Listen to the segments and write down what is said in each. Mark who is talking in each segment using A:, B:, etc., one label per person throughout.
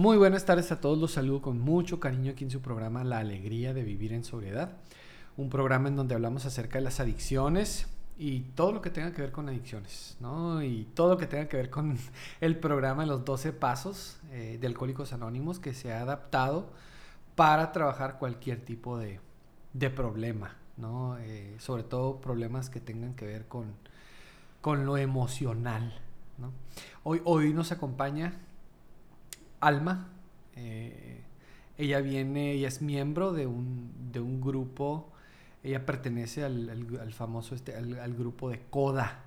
A: Muy buenas tardes a todos, los saludo con mucho cariño aquí en su programa La Alegría de Vivir en Sobriedad, un programa en donde hablamos acerca de las adicciones y todo lo que tenga que ver con adicciones, ¿no? Y todo lo que tenga que ver con el programa Los 12 Pasos eh, de Alcohólicos Anónimos que se ha adaptado para trabajar cualquier tipo de, de problema, ¿no? Eh, sobre todo problemas que tengan que ver con, con lo emocional, ¿no? Hoy, hoy nos acompaña Alma. Eh, ella viene, ella es miembro de un, de un grupo, ella pertenece al, famoso, este, al, grupo de CODA.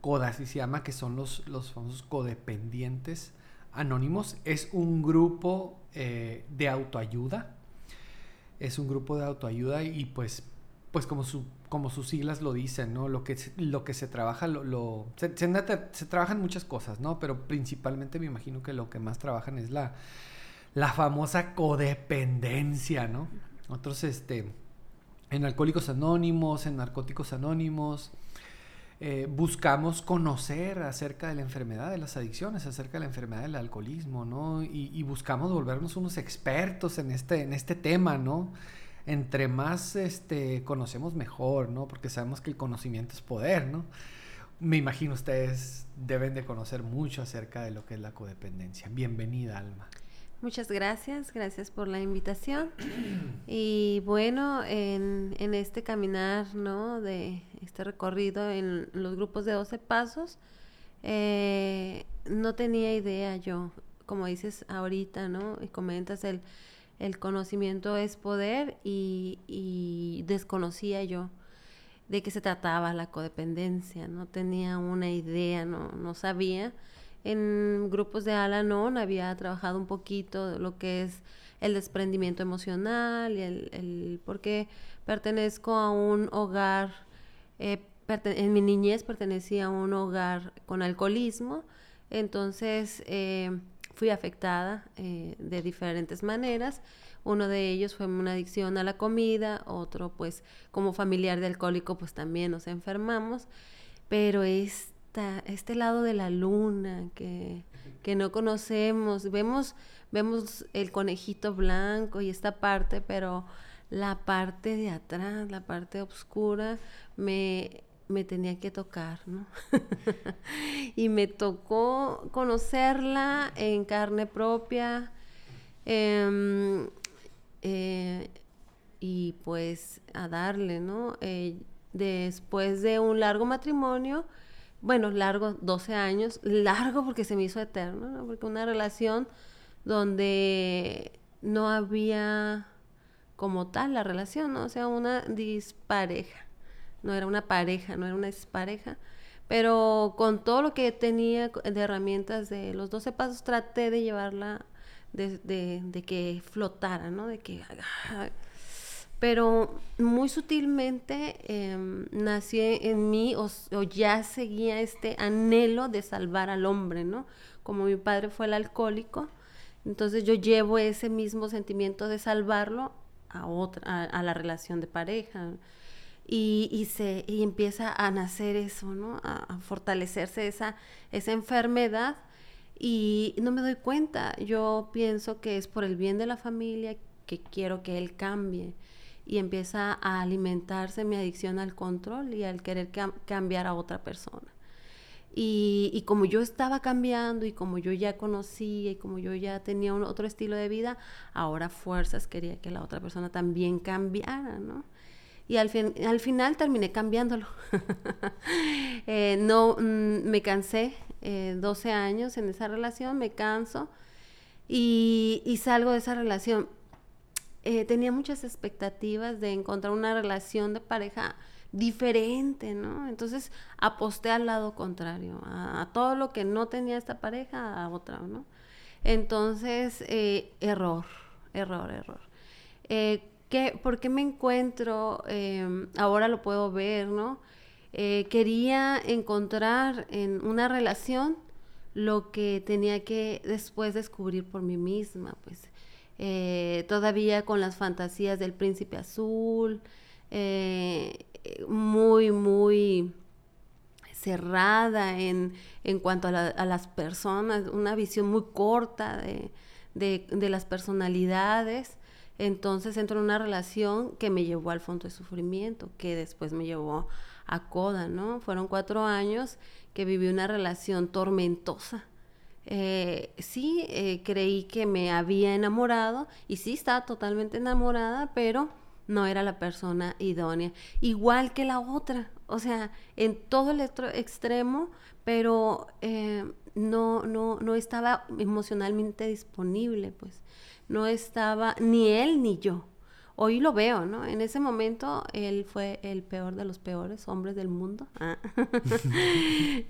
A: CODA, así se llama, que son los, los famosos codependientes anónimos. Es un grupo eh, de autoayuda. Es un grupo de autoayuda y pues, pues como su como sus siglas lo dicen, ¿no? Lo que, lo que se trabaja, lo, se, se, trabajan muchas cosas, ¿no? Pero principalmente me imagino que lo que más trabajan es la, la famosa codependencia, ¿no? Otros, este, en Alcohólicos Anónimos, en Narcóticos Anónimos, eh, buscamos conocer acerca de la enfermedad de las adicciones, acerca de la enfermedad del alcoholismo, ¿no? Y, y buscamos volvernos unos expertos en este, en este tema, ¿no? Entre más este, conocemos mejor, ¿no? Porque sabemos que el conocimiento es poder, ¿no? Me imagino ustedes deben de conocer mucho acerca de lo que es la codependencia. Bienvenida, Alma.
B: Muchas gracias, gracias por la invitación. Y bueno, en, este caminar, ¿no? De este recorrido en los grupos de 12 pasos, eh, no tenía idea yo, como dices ahorita, ¿no? Y comentas el el conocimiento es poder y, desconocía yo de qué se trataba la codependencia, no tenía una idea, no, no sabía. En grupos de Al-Anon había trabajado un poquito lo que es el desprendimiento emocional y el, el porque pertenezco a un hogar, eh, en mi niñez pertenecía a un hogar con alcoholismo, entonces eh, fui afectada eh, de diferentes maneras. Uno de ellos fue una adicción a la comida, otro pues como familiar de alcohólico pues también nos enfermamos, pero esta, este lado de la luna que, que no conocemos, vemos, vemos el conejito blanco y esta parte, pero la parte de atrás, la parte oscura, me me tenía que tocar, ¿no? y me tocó conocerla en carne propia. Em, eh, y pues a darle, ¿no? Eh, después de un largo matrimonio, bueno, largo, 12 años, largo porque se me hizo eterno, ¿no? Porque una relación donde no había como tal la relación, ¿no? O sea, una dispareja no era una pareja, no era una pareja. Pero con todo lo que tenía de herramientas de los 12 pasos, traté de llevarla, de, de, que flotara, ¿no? De que... Pero muy sutilmente eh, nació en mí o, o, ya seguía este anhelo de salvar al hombre, ¿no? Como mi padre fue el alcohólico, entonces yo llevo ese mismo sentimiento de salvarlo a otra, a la relación de pareja y, se, y empieza a nacer eso, ¿no? A, fortalecerse esa, esa enfermedad y no me doy cuenta. Yo pienso que es por el bien de la familia que quiero que él cambie y empieza a alimentarse mi adicción al control y al querer cambiar a otra persona. Y, como yo estaba cambiando y como yo ya conocía y como yo ya tenía otro estilo de vida, ahora fuerzas quería que la otra persona también cambiara, ¿no? Y al, fin, al final terminé cambiándolo. Eh, no, mm, me cansé, 12 eh, años en esa relación, me canso y, salgo de esa relación. Eh, tenía muchas expectativas de encontrar una relación de pareja diferente, ¿no? Entonces aposté al lado contrario, a, todo lo que no tenía esta pareja, a otra, ¿no? Entonces, error, error, error. ¿Por qué me encuentro, em, ahora lo puedo ver, ¿no? Eh, quería encontrar en una relación lo que tenía que después descubrir por mí misma, pues eh, todavía con las fantasías del príncipe azul, eh, muy, muy cerrada en, en cuanto a, las personas, una visión muy corta de, de las personalidades. Entonces entro en una relación que me llevó al fondo de sufrimiento, que después me llevó a Coda, ¿no? Fueron cuatro años que viví una relación tormentosa. Eh, sí, eh, creí que me había enamorado y sí estaba totalmente enamorada, pero no era la persona idónea. Igual que la otra, o sea, en todo el extremo, pero eh, no, no, no estaba emocionalmente disponible, pues. No estaba ni él ni yo. Hoy lo veo, ¿no? En ese momento él fue el peor de los peores hombres del mundo. Ah.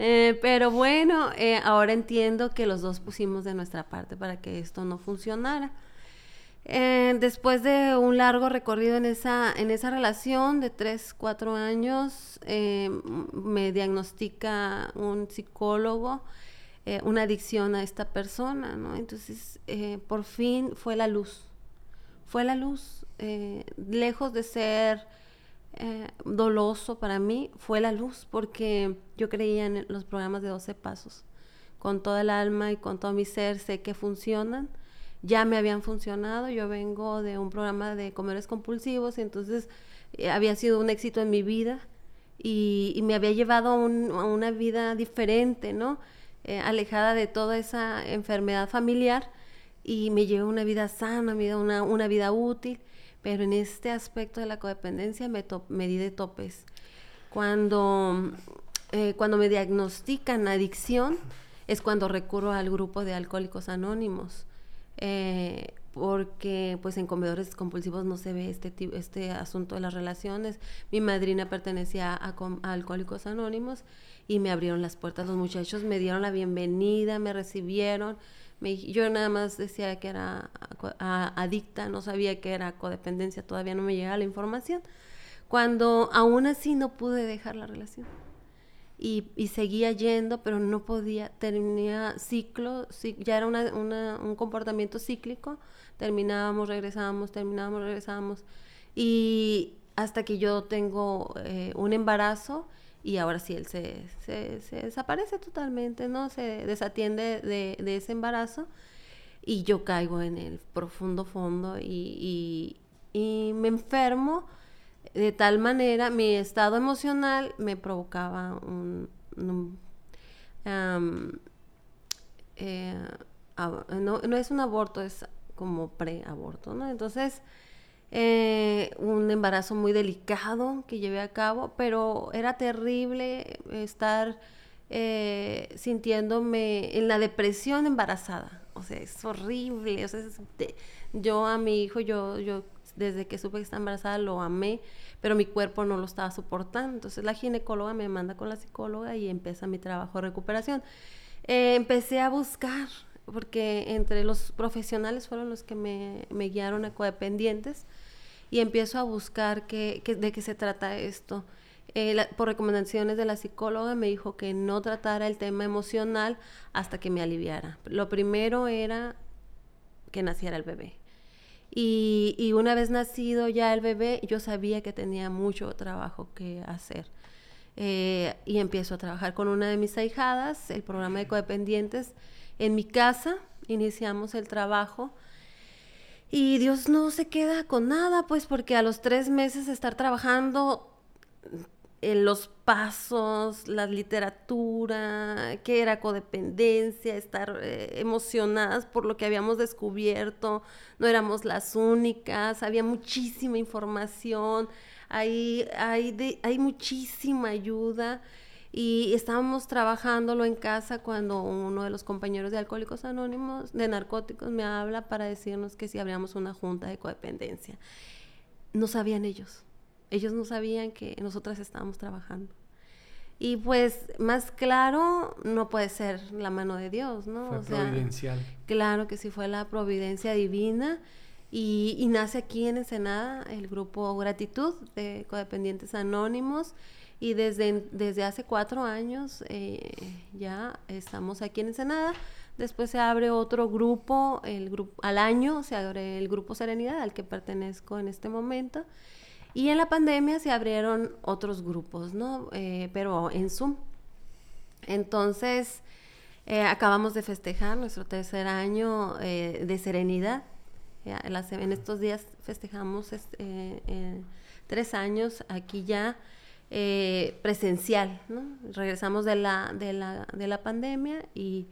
B: Eh, pero bueno, eh, ahora entiendo que los dos pusimos de nuestra parte para que esto no funcionara. Eh, después de un largo recorrido en esa, en esa relación de 3, 4 años, me diagnostica un psicólogo eh, una adicción a esta persona, ¿no? Entonces, por fin fue la luz, fue la luz, lejos de ser doloso para mí, fue la luz, porque yo creía en los programas de 12 pasos, con toda el alma y con todo mi ser, sé que funcionan ya me habían funcionado. Yo vengo de un programa de comedores compulsivos y entonces eh, había sido un éxito en mi vida y, me había llevado a, una vida diferente, ¿no? Eh, alejada de toda esa enfermedad familiar y me llevé una vida sana, una, una vida útil, pero en este aspecto de la codependencia me, di de topes. Cuando, eh, cuando me diagnostican adicción es cuando recurro al grupo de alcohólicos anónimos eh, porque pues en comedores compulsivos no se ve este, este asunto de las relaciones. Mi madrina pertenecía a, Alcohólicos Anónimos y me abrieron las puertas los muchachos, me dieron la bienvenida, me recibieron. Yo nada más decía que era adicta, no sabía que era codependencia, todavía no me llegaba la información. Cuando aún así no pude dejar la relación y, seguía yendo, pero no podía, tenía ciclo, ya era un comportamiento cíclico, terminábamos, regresábamos, terminábamos, regresábamos, y hasta que yo tengo eh, un embarazo y ahora sí él se, se, desaparece totalmente, ¿no? Se desatiende de, de, ese embarazo y yo caigo en el profundo fondo y, y, y me enfermo de tal manera mi estado emocional me provocaba un, eh, no, es un aborto, es como preaborto, ¿no? Entonces, eh, un embarazo muy delicado que llevé a cabo, pero era terrible estar eh, sintiéndome en la depresión embarazada. O sea, es horrible. O sea, yo a mi hijo, yo, yo desde que supe que estaba embarazada lo amé, pero mi cuerpo no lo estaba soportando. Entonces la ginecóloga me manda con la psicóloga y empieza mi trabajo de recuperación. Eh, empecé a buscar, porque entre los profesionales fueron los que me, guiaron a codependientes, y empiezo a buscar qué, de qué se trata esto. Eh, por recomendaciones de la psicóloga me dijo que no tratara el tema emocional hasta que me aliviara. Lo primero era que naciera el bebé. Y, una vez nacido ya el bebé, yo sabía que tenía mucho trabajo que hacer. Eh, y empiezo a trabajar con una de mis ahijadas, el programa de codependientes, en mi casa. Iniciamos el trabajo. Y Dios no se queda con nada, pues porque a los tres meses de estar trabajando en los pasos, la literatura, qué era codependencia, estar eh, emocionadas por lo que habíamos descubierto, no éramos las únicas, había muchísima información, hay, hay, hay muchísima ayuda. Y estábamos trabajándolo en casa cuando uno de los compañeros de Alcohólicos Anónimos de Narcóticos me habla para decirnos que si abríamos una junta de codependencia. No sabían ellos ellos no sabían que nosotras estábamos trabajando. Y pues más claro no puede ser la mano de Dios, ¿no?
A: Fue providencial.
B: Claro que sí fue la providencia divina y, nace aquí en Ensenada el grupo Gratitud de Codependientes Anónimos y desde, desde hace cuatro años eh, ya estamos aquí en Ensenada. Después se abre otro grupo, el grupo al año se abre el grupo Serenidad al que pertenezco en este momento y en la pandemia se abrieron otros grupos, ¿no? Eh, pero en Zoom. Entonces, Eh, acabamos de festejar nuestro tercer año eh, de serenidad. en estos días festejamos este, tres años aquí ya presencial. ¿no? Regresamos de la, de, la, de la pandemia y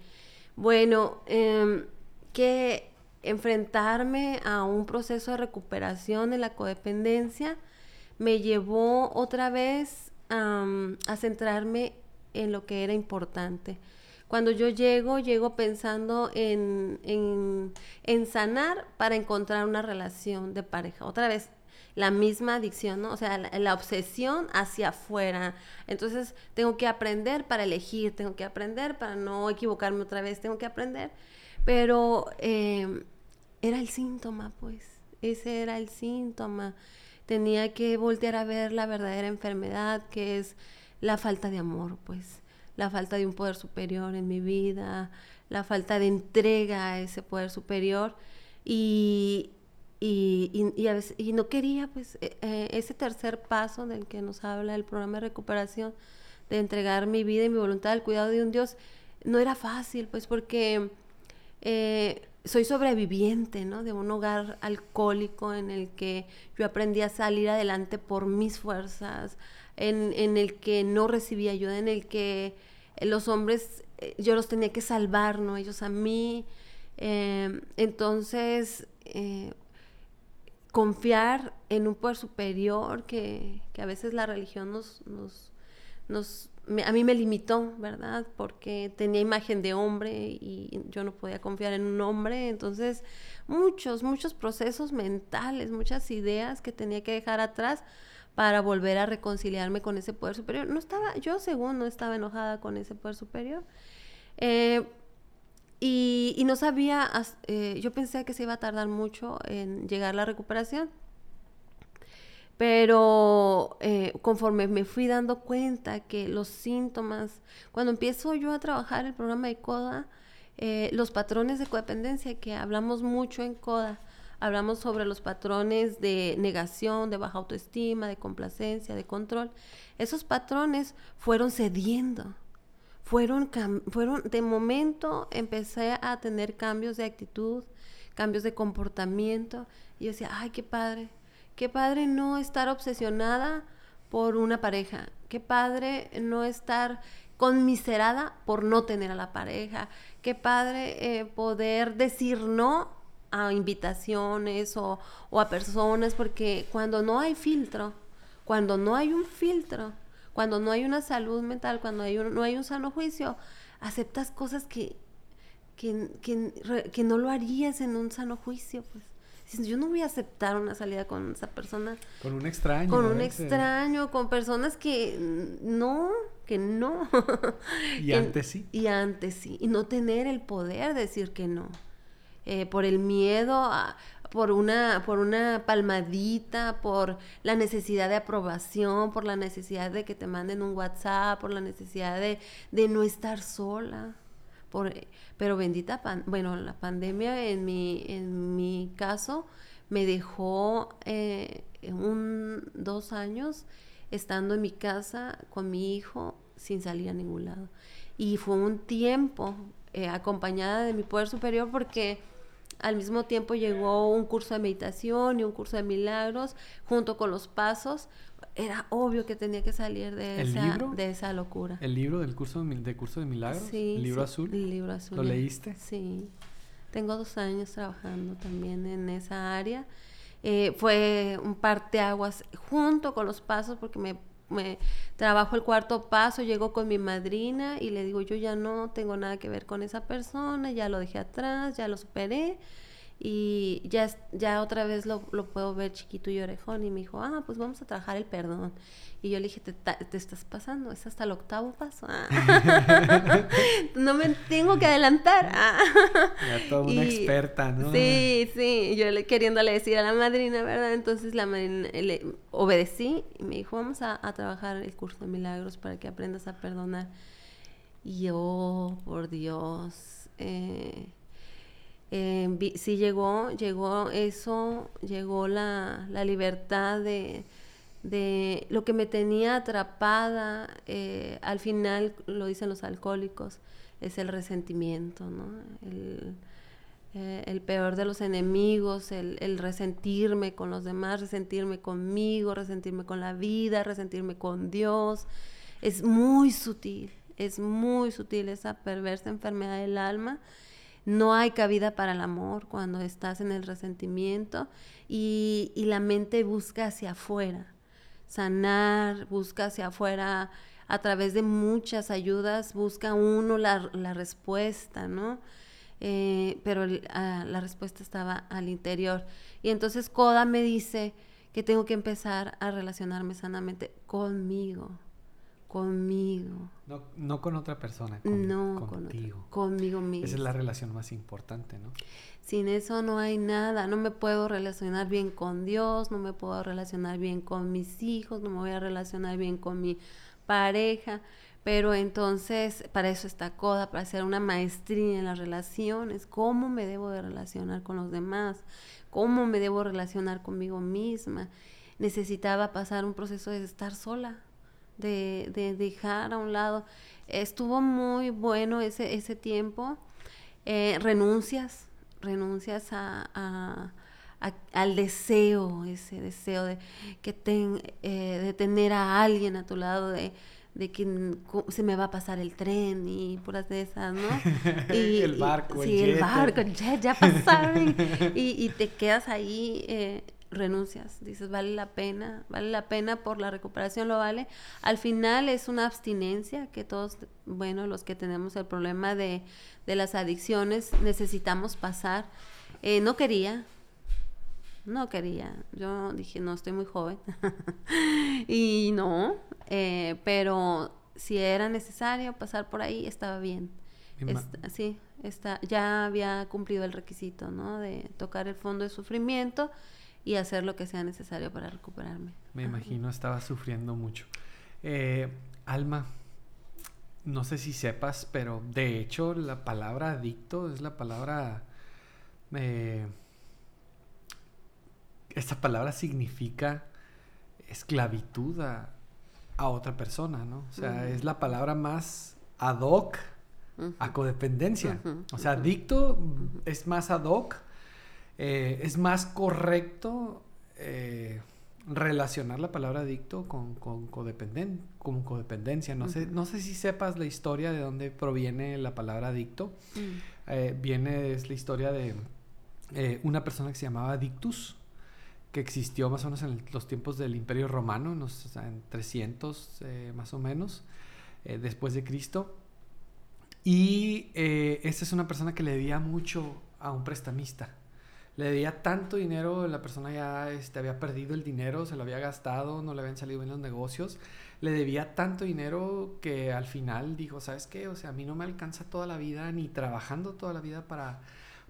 B: bueno, em, que enfrentarme a un proceso de recuperación de la codependencia me llevó otra vez a centrarme en lo que era importante. Cuando yo llego, llego pensando en, en, sanar para encontrar una relación de pareja. Otra vez, la misma adicción, ¿no? O sea, la, obsesión hacia afuera. Entonces, tengo que aprender para elegir, tengo que aprender para no equivocarme otra vez, tengo que aprender. Pero em, era el síntoma, pues. Ese era el síntoma. Tenía que voltear a ver la verdadera enfermedad, que es la falta de amor, pues la falta de un poder superior en mi vida, la falta de entrega a ese poder superior. Y, y, y, no quería pues e, e, ese tercer paso del que nos habla el programa de recuperación, de entregar mi vida y mi voluntad al cuidado de un Dios, no era fácil pues porque eh, soy sobreviviente, ¿no? De un hogar alcohólico en el que yo aprendí a salir adelante por mis fuerzas, en, en el que no recibía ayuda, en el que los hombres eh, yo los tenía que salvar, ¿no? Ellos a mí. Em, entonces, eh, confiar en un poder superior que, que, a veces la religión nos, nos, nos a mí me limitó, ¿verdad? Porque tenía imagen de hombre y yo no podía confiar en un hombre. Entonces, muchos, muchos procesos mentales, muchas ideas que tenía que dejar atrás para volver a reconciliarme con ese poder superior. No estaba, yo según no estaba enojada con ese poder superior. Eh, y, no sabía, eh, yo pensé que se iba a tardar mucho en llegar la recuperación. Pero eh, conforme me fui dando cuenta que los síntomas, cuando empiezo yo a trabajar el programa de CODA, los patrones de codependencia que hablamos mucho en CODA, hablamos sobre los patrones de negación, de baja autoestima, de complacencia, de control. Esos patrones fueron cediendo, fueron, fueron, de momento empecé a tener cambios de actitud, cambios de comportamiento, y yo decía, ay, qué padre, qué padre no estar obsesionada por una pareja, qué padre no estar conmiserada por no tener a la pareja, qué padre eh, poder decir no a invitaciones o, a personas, porque cuando no hay filtro, cuando no hay un filtro, cuando no hay una salud mental, cuando hay no hay un sano juicio, aceptas cosas que, que, que, no lo harías en un sano juicio, pues. Yo no voy a aceptar una salida con esa persona.
A: Con un extraño.
B: Con un extraño, con personas que no, que no.
A: Y antes sí.
B: Y antes sí. Y no tener el poder de decir que no. Eh, por el miedo, por, una, por una palmadita, por la necesidad de aprobación, por la necesidad de que te manden un WhatsApp, por la necesidad de, no estar sola. Pero bendita, bueno, la pandemia en mi, en mi caso me dejó eh, un, dos años estando en mi casa con mi hijo sin salir a ningún lado. Y fue un tiempo eh, acompañada de mi poder superior porque al mismo tiempo llegó un curso de meditación y un curso de milagros junto con los pasos. Era obvio que tenía que salir de, esa, de esa locura.
A: ¿El libro del curso de, curso de milagros?
B: Sí.
A: ¿El libro azul?
B: El libro azul.
A: ¿Lo leíste?
B: Sí. Tengo dos años trabajando también en esa área. Eh, fue un parteaguas junto con los pasos porque me me trabajo el cuarto paso, llego con mi madrina y le digo, yo ya no tengo nada que ver con esa persona, ya lo dejé atrás, ya lo superé y ya, ya otra vez lo, lo puedo ver chiquito y orejón y me dijo, ah, pues vamos a trabajar el perdón. Y yo le dije, te, te estás pasando, es hasta el octavo paso. Ah. no me tengo que adelantar. Ah.
A: Ya toda una experta, ¿no?
B: Sí, sí, yo le, queriéndole decir a la madrina, ¿verdad? Entonces la madrina le obedecí y me dijo, vamos a, a trabajar el curso de milagros para que aprendas a perdonar. Y yo, por Dios, eh, eh, sí llegó, llegó eso, llegó la, la libertad de, de lo que me tenía atrapada, eh, al final lo dicen los alcohólicos, es el resentimiento, ¿no? El, eh, el peor de los enemigos, el, el, resentirme con los demás, resentirme conmigo, resentirme con la vida, resentirme con Dios. Es muy sutil, es muy sutil esa perversa enfermedad del alma. No hay cabida para el amor cuando estás en el resentimiento y, y la mente busca hacia afuera, sanar, busca hacia afuera a través de muchas ayudas, busca uno la, la respuesta, ¿no? Eh, pero ah, la respuesta estaba al interior. Y entonces Koda me dice que tengo que empezar a relacionarme sanamente conmigo, conmigo.
A: No, no con otra persona,
B: no, contigo. conmigo mismo.
A: Esa es la relación más importante, ¿no?
B: Sin eso no hay nada, no me puedo relacionar bien con Dios, no me puedo relacionar bien con mis hijos, no me voy a relacionar bien con mi pareja. Pero entonces, para eso está CODA, para hacer una maestría en las relaciones, cómo me debo de relacionar con los demás, cómo me debo relacionar conmigo misma. Necesitaba pasar un proceso de estar sola, de, de dejar a un lado. Estuvo muy bueno ese, ese tiempo. Eh, renuncias, renuncias a, al deseo, ese deseo de, que ten, eh, de tener a alguien a tu lado, de de que se me va a pasar el tren y puras de esas, ¿no?
A: Y, el barco,
B: sí, el, barco, ya, ya pasaron. y, te quedas ahí, eh, renuncias, dices, vale la pena, vale la pena por la recuperación, lo vale. Al final es una abstinencia que todos, bueno, los que tenemos el problema de, de las adicciones, necesitamos pasar. Eh, no quería, no quería. Yo dije, no, estoy muy joven. y no, eh, pero si era necesario pasar por ahí, estaba bien. sí, está, ya había cumplido el requisito, ¿no? De tocar el fondo de sufrimiento y hacer lo que sea necesario para recuperarme.
A: Me imagino, estaba sufriendo mucho. Eh, Alma, no sé si sepas, pero de hecho la palabra adicto es la palabra... Eh, esta palabra significa esclavitud a, otra persona, ¿no? O sea, es la palabra más ad hoc a codependencia. o sea, adicto es más ad hoc, eh, es más correcto eh, relacionar la palabra adicto con, con, codependencia. No, sé, no sé si sepas la historia de dónde proviene la palabra adicto. Mm. Eh, viene, es la historia de una persona que se llamaba Adictus que existió más o menos en los tiempos del Imperio Romano, en, los, 300 eh, más o menos, después de Cristo. Y esta es una persona que le debía mucho a un prestamista. Le debía tanto dinero, la persona ya este, había perdido el dinero, se lo había gastado, no le habían salido bien los negocios. Le debía tanto dinero que al final dijo, ¿sabes qué? O sea, a mí no me alcanza toda la vida, ni trabajando toda la vida para,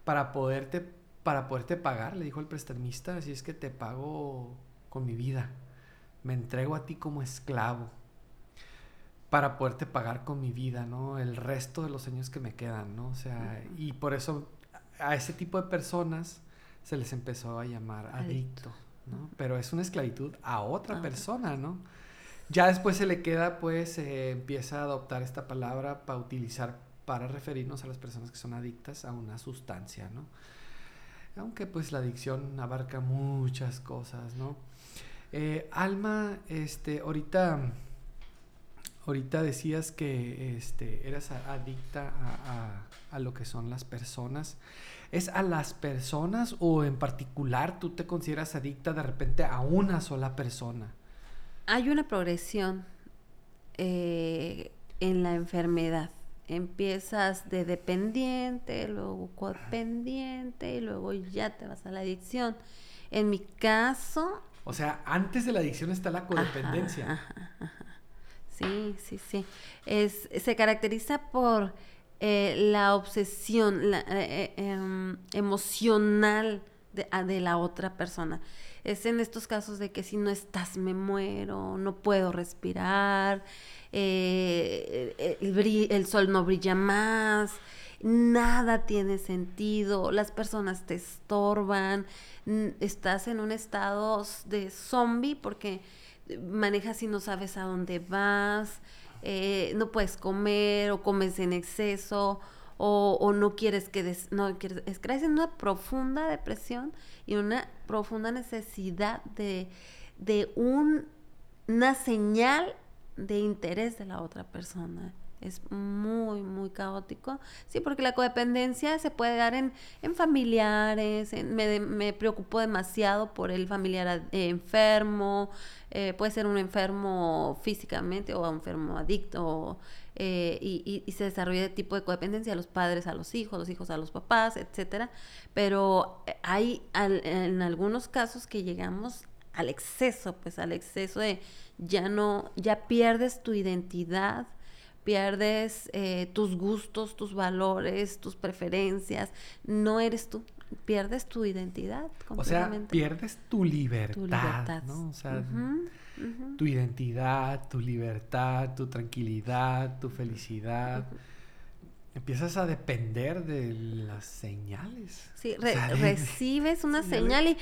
A: para poderte para poderte pagar, le dijo el prestamista, así es que te pago con mi vida, me entrego a ti como esclavo para poderte pagar con mi vida, ¿no? El resto de los años que me quedan, ¿no? O sea, y por eso a ese tipo de personas se les empezó a llamar adicto, ¿no? Pero es una esclavitud a otra persona, ¿no? Ya después se le queda, pues, empieza a adoptar esta palabra para utilizar, para referirnos a las personas que son adictas a una sustancia, ¿no? aunque pues la adicción abarca muchas cosas, ¿no? Eh, Alma, este, ahorita, ahorita decías que este, eras adicta a, lo que son las personas. ¿Es a las personas o en particular tú te consideras adicta de repente a una sola persona?
B: Hay una progresión eh, en la enfermedad empiezas de dependiente, luego codependiente y luego ya te vas a la adicción. En mi caso...
A: O sea, antes de la adicción está la codependencia.
B: Sí, sí, sí. Es, se caracteriza por eh, la obsesión la, eh, eh, em, emocional de, ah, de, la otra persona. Es en estos casos de que si no estás me muero, no puedo respirar, eh, el, sol no brilla más, nada tiene sentido, las personas te estorban, estás en un estado de zombie porque manejas y no sabes a dónde vas, eh, no puedes comer o comes en exceso o, no quieres que des, no quieres, es crees en una profunda depresión y una profunda necesidad de, de un, una señal de interés de la otra persona. Es muy, muy caótico. Sí, porque la codependencia se puede dar en, en familiares, me, me, preocupo demasiado por el familiar eh, enfermo, eh, puede ser un enfermo físicamente o un enfermo adicto, eh, y, y, se desarrolla de tipo de codependencia a los padres a los hijos, los hijos a los papás, etcétera. Pero hay en algunos casos que llegamos al exceso, pues al exceso de ya no, ya pierdes tu identidad pierdes eh, tus gustos, tus valores, tus preferencias, no eres tú, pierdes tu identidad.
A: O sea, pierdes tu libertad, ¿no? O sea, tu identidad, tu libertad, tu tranquilidad, tu felicidad. Empiezas a depender de las señales.
B: Sí, recibes una señal y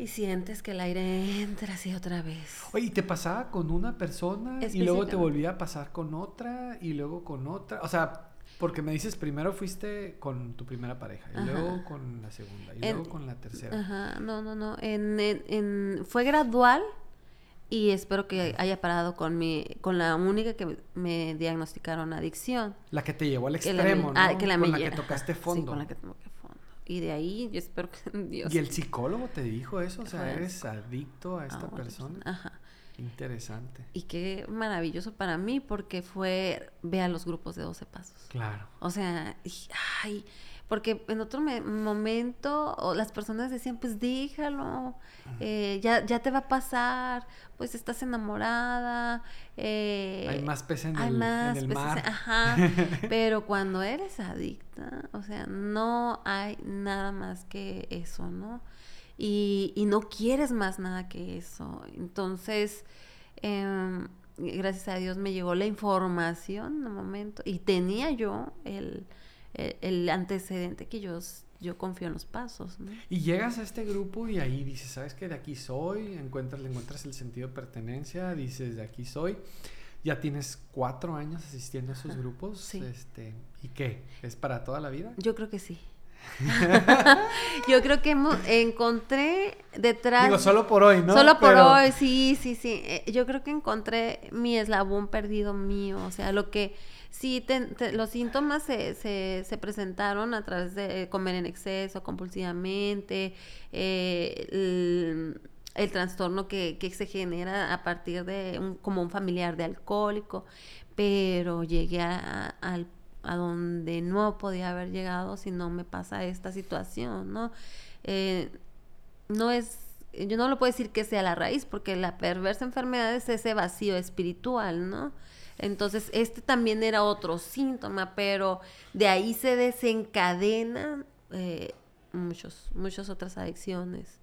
B: y sientes que el aire entra así otra vez.
A: Oye, ¿y te pasaba con una persona y luego te volvía a pasar con otra y luego con otra? O sea, porque me dices, primero fuiste con tu primera pareja y luego con la segunda y luego con la tercera.
B: Ajá, no, no, no. En, en, fue gradual y espero que haya parado con mi con la única que me diagnosticaron adicción.
A: La que te llevó al extremo, ah, ¿no? que la con la que tocaste fondo. Sí,
B: con la que tocaste y de ahí yo espero que
A: Dios. ¿Y el psicólogo te dijo eso? O sea, eres adicto a esta persona. Ajá. Interesante.
B: Y qué maravilloso para mí porque fue, vea los grupos de 12 pasos.
A: Claro.
B: O sea, ay, porque en otro momento las personas decían, pues déjalo, eh, ya, ya te va a pasar, pues estás enamorada.
A: Eh, hay más peces en, el, mar.
B: ajá, pero cuando eres adicta, o sea, no hay nada más que eso, ¿no? Y, y no quieres más nada que eso. Entonces, em, gracias a Dios me llegó la información en un momento y tenía yo el el, antecedente que yo, yo confío en los pasos.
A: Y llegas a este grupo y ahí dices, ¿sabes qué? De aquí soy, encuentras, le encuentras el sentido de pertenencia, dices, de aquí soy. Ya tienes cuatro años asistiendo a esos grupos. Este, ¿Y qué? ¿Es para toda la vida?
B: Yo creo que sí. Yo creo que encontré detrás.
A: Digo, solo por hoy, ¿no?
B: Solo por hoy, sí, sí, sí. Eh, yo creo que encontré mi eslabón perdido mío. O sea, lo que Sí, los síntomas se, se, presentaron a través de comer en exceso, compulsivamente, eh, el, trastorno que, se genera a partir de un, como un familiar de alcohólico, pero llegué a, a, donde no podía haber llegado si no me pasa esta situación, ¿no? Eh, no es yo no lo puedo decir que sea la raíz, porque la perversa enfermedad es ese vacío espiritual, ¿no? Entonces, este también era otro síntoma, pero de ahí se desencadenan eh, muchos, muchas otras adicciones.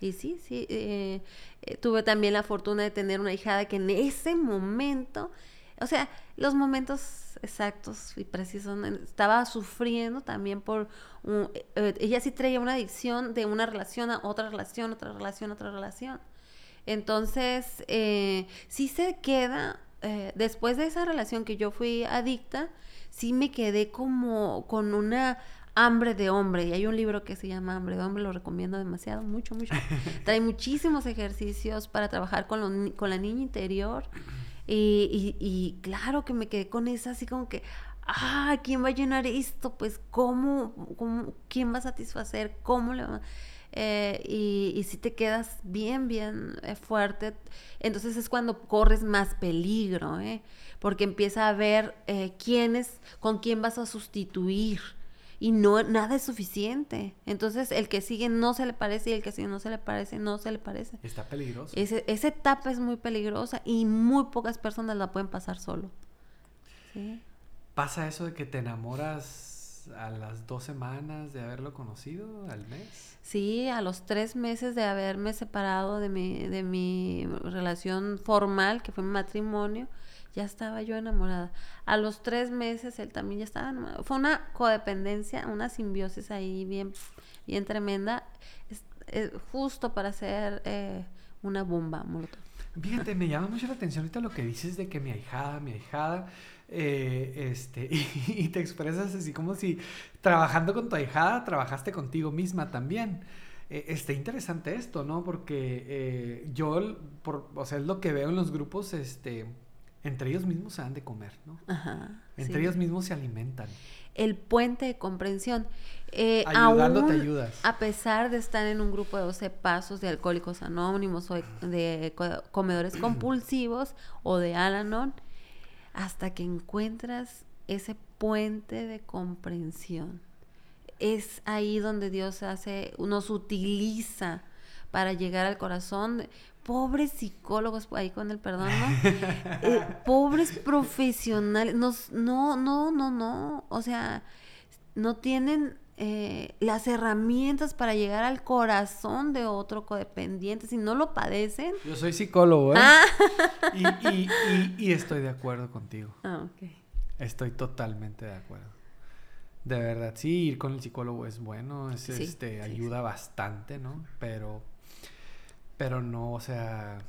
B: Y sí, sí, eh, eh, tuve también la fortuna de tener una hijada que en ese momento, o sea, los momentos exactos y precisos, estaba sufriendo también por, ella sí traía una adicción de una relación a otra relación, otra relación, otra relación. Entonces, eh, sí se queda, eh, después de esa relación que yo fui adicta, sí me quedé como con una hambre de hombre. Y hay un libro que se llama Hambre de hombre, lo recomiendo demasiado, mucho, mucho. Trae muchísimos ejercicios para trabajar con, con la niña interior. Y, y, claro que me quedé con esa así como que, ah, ¿quién va a llenar esto? Pues, ¿cómo? cómo ¿Quién va a satisfacer? ¿Cómo le va a...? Eh, y, si te quedas bien, bien eh, fuerte, entonces es cuando corres más peligro, ¿eh? porque empieza a ver quién es, con quién vas a sustituir y no nada es suficiente. Entonces el que sigue no se le parece y el que sigue no se le parece, no se le parece.
A: Está peligroso.
B: esa etapa es muy peligrosa y muy pocas personas la pueden pasar solo.
A: ¿Pasa eso de que te enamoras a las dos semanas de haberlo conocido, al mes.
B: Sí, a los tres meses de haberme separado de mi, de mi relación formal, que fue mi matrimonio, ya estaba yo enamorada. A los tres meses él también ya estaba enamorado. Fue una codependencia, una simbiosis ahí bien, bien tremenda, justo para hacer eh, una bomba molotov.
A: Fíjate, me llama mucho la atención ahorita lo que dices de que mi ahijada, mi ahijada, eh, este, y, te expresas así como si trabajando con tu ahijada trabajaste contigo misma también. Eh, está interesante esto, ¿no? Porque eh, yo, por, o sea, es lo que veo en los grupos, este, entre ellos mismos se dan de comer, ¿no? Ajá. Entre ellos mismos se alimentan.
B: El puente de comprensión.
A: Eh, Ayudándote ayudas.
B: A pesar de estar en un grupo de 12 pasos de alcohólicos anónimos o de, comedores compulsivos o de Alanon, hasta que encuentras ese puente de comprensión. Es ahí donde Dios hace, nos utiliza para llegar al corazón pobres psicólogos, ahí con el perdón, ¿no? Eh, pobres profesionales, no, no, no, no, no, o sea, no tienen eh, las herramientas para llegar al corazón de otro codependiente, si no lo padecen.
A: Yo soy psicólogo, ¿eh? Ah. Y, estoy de acuerdo contigo. Ah, ok. Estoy totalmente de acuerdo. De verdad, sí, ir con el psicólogo es bueno, es, este, ayuda bastante, ¿no? Pero pero no, o sea,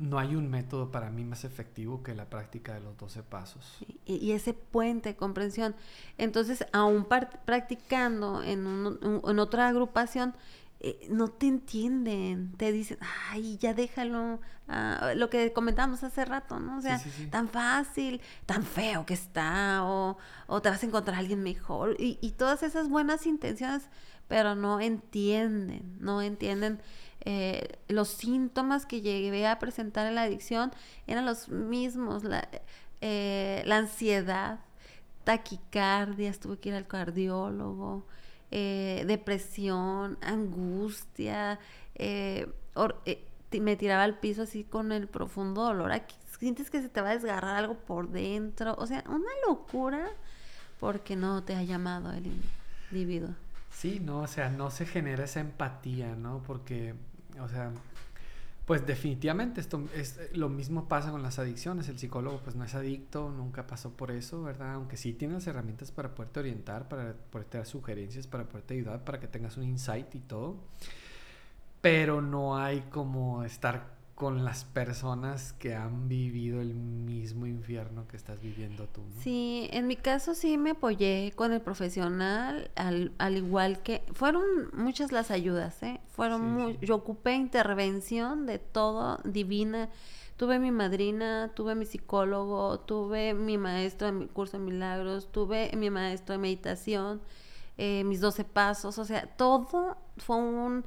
A: no hay un método para mí más efectivo que la práctica de los 12 pasos.
B: Y, ese puente de comprensión. Entonces, aún practicando en, en otra agrupación, eh, no te entienden, te dicen, ay, ya déjalo, ah, lo que comentamos hace rato, ¿no? O sea, tan fácil, tan feo que está, o, o, te vas a encontrar a alguien mejor, y, y todas esas buenas intenciones, pero no entienden, no entienden eh, los síntomas que llegué a presentar en la adicción eran los mismos, la, eh, ansiedad, taquicardia, tuve que ir al cardiólogo, eh, depresión, angustia, me tiraba al piso así con el profundo dolor. Aquí sientes que se te va a desgarrar algo por dentro, o sea, una locura porque no te ha llamado el individuo.
A: Sí, no, o sea, no se genera esa empatía, ¿no? Porque, o sea, pues definitivamente esto es lo mismo pasa con las adicciones. El psicólogo pues no es adicto, nunca pasó por eso, ¿verdad? Aunque sí tiene las herramientas para poderte orientar, para poderte dar sugerencias, para poderte ayudar, para que tengas un insight y todo. Pero no hay como estar con las personas que han vivido el mismo infierno que estás viviendo tú.
B: Sí, en mi caso sí me apoyé con el profesional, al, al igual que fueron muchas las ayudas, ¿eh? Fueron yo ocupé intervención de todo divina. Tuve mi madrina, tuve mi psicólogo, tuve mi maestro en mi curso de milagros, tuve mi maestro de meditación, eh, mis 12 pasos, o sea, todo fue un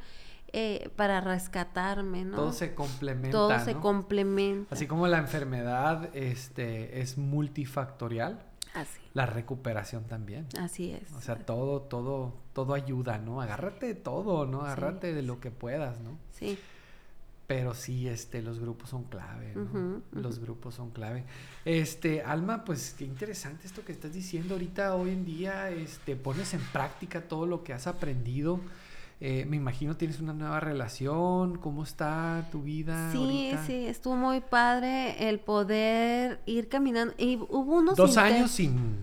B: eh, para rescatarme, ¿no?
A: Todo se complementa.
B: Todo se complementa.
A: Así como la enfermedad este, es multifactorial. Así. La recuperación también.
B: Así es.
A: O sea, todo, todo, todo ayuda, ¿no? Agárrate de todo, ¿no? Agárrate de lo que puedas, ¿no?
B: Sí.
A: Pero sí, este, los grupos son clave, ¿no? Los grupos son clave. Este, Alma, pues qué interesante esto que estás diciendo ahorita, hoy en día, este, pones en práctica todo lo que has aprendido eh, me imagino tienes una nueva relación, ¿cómo está tu vida?
B: Sí, sí, estuvo muy padre el poder ir caminando. Y hubo unos...
A: Dos años sin...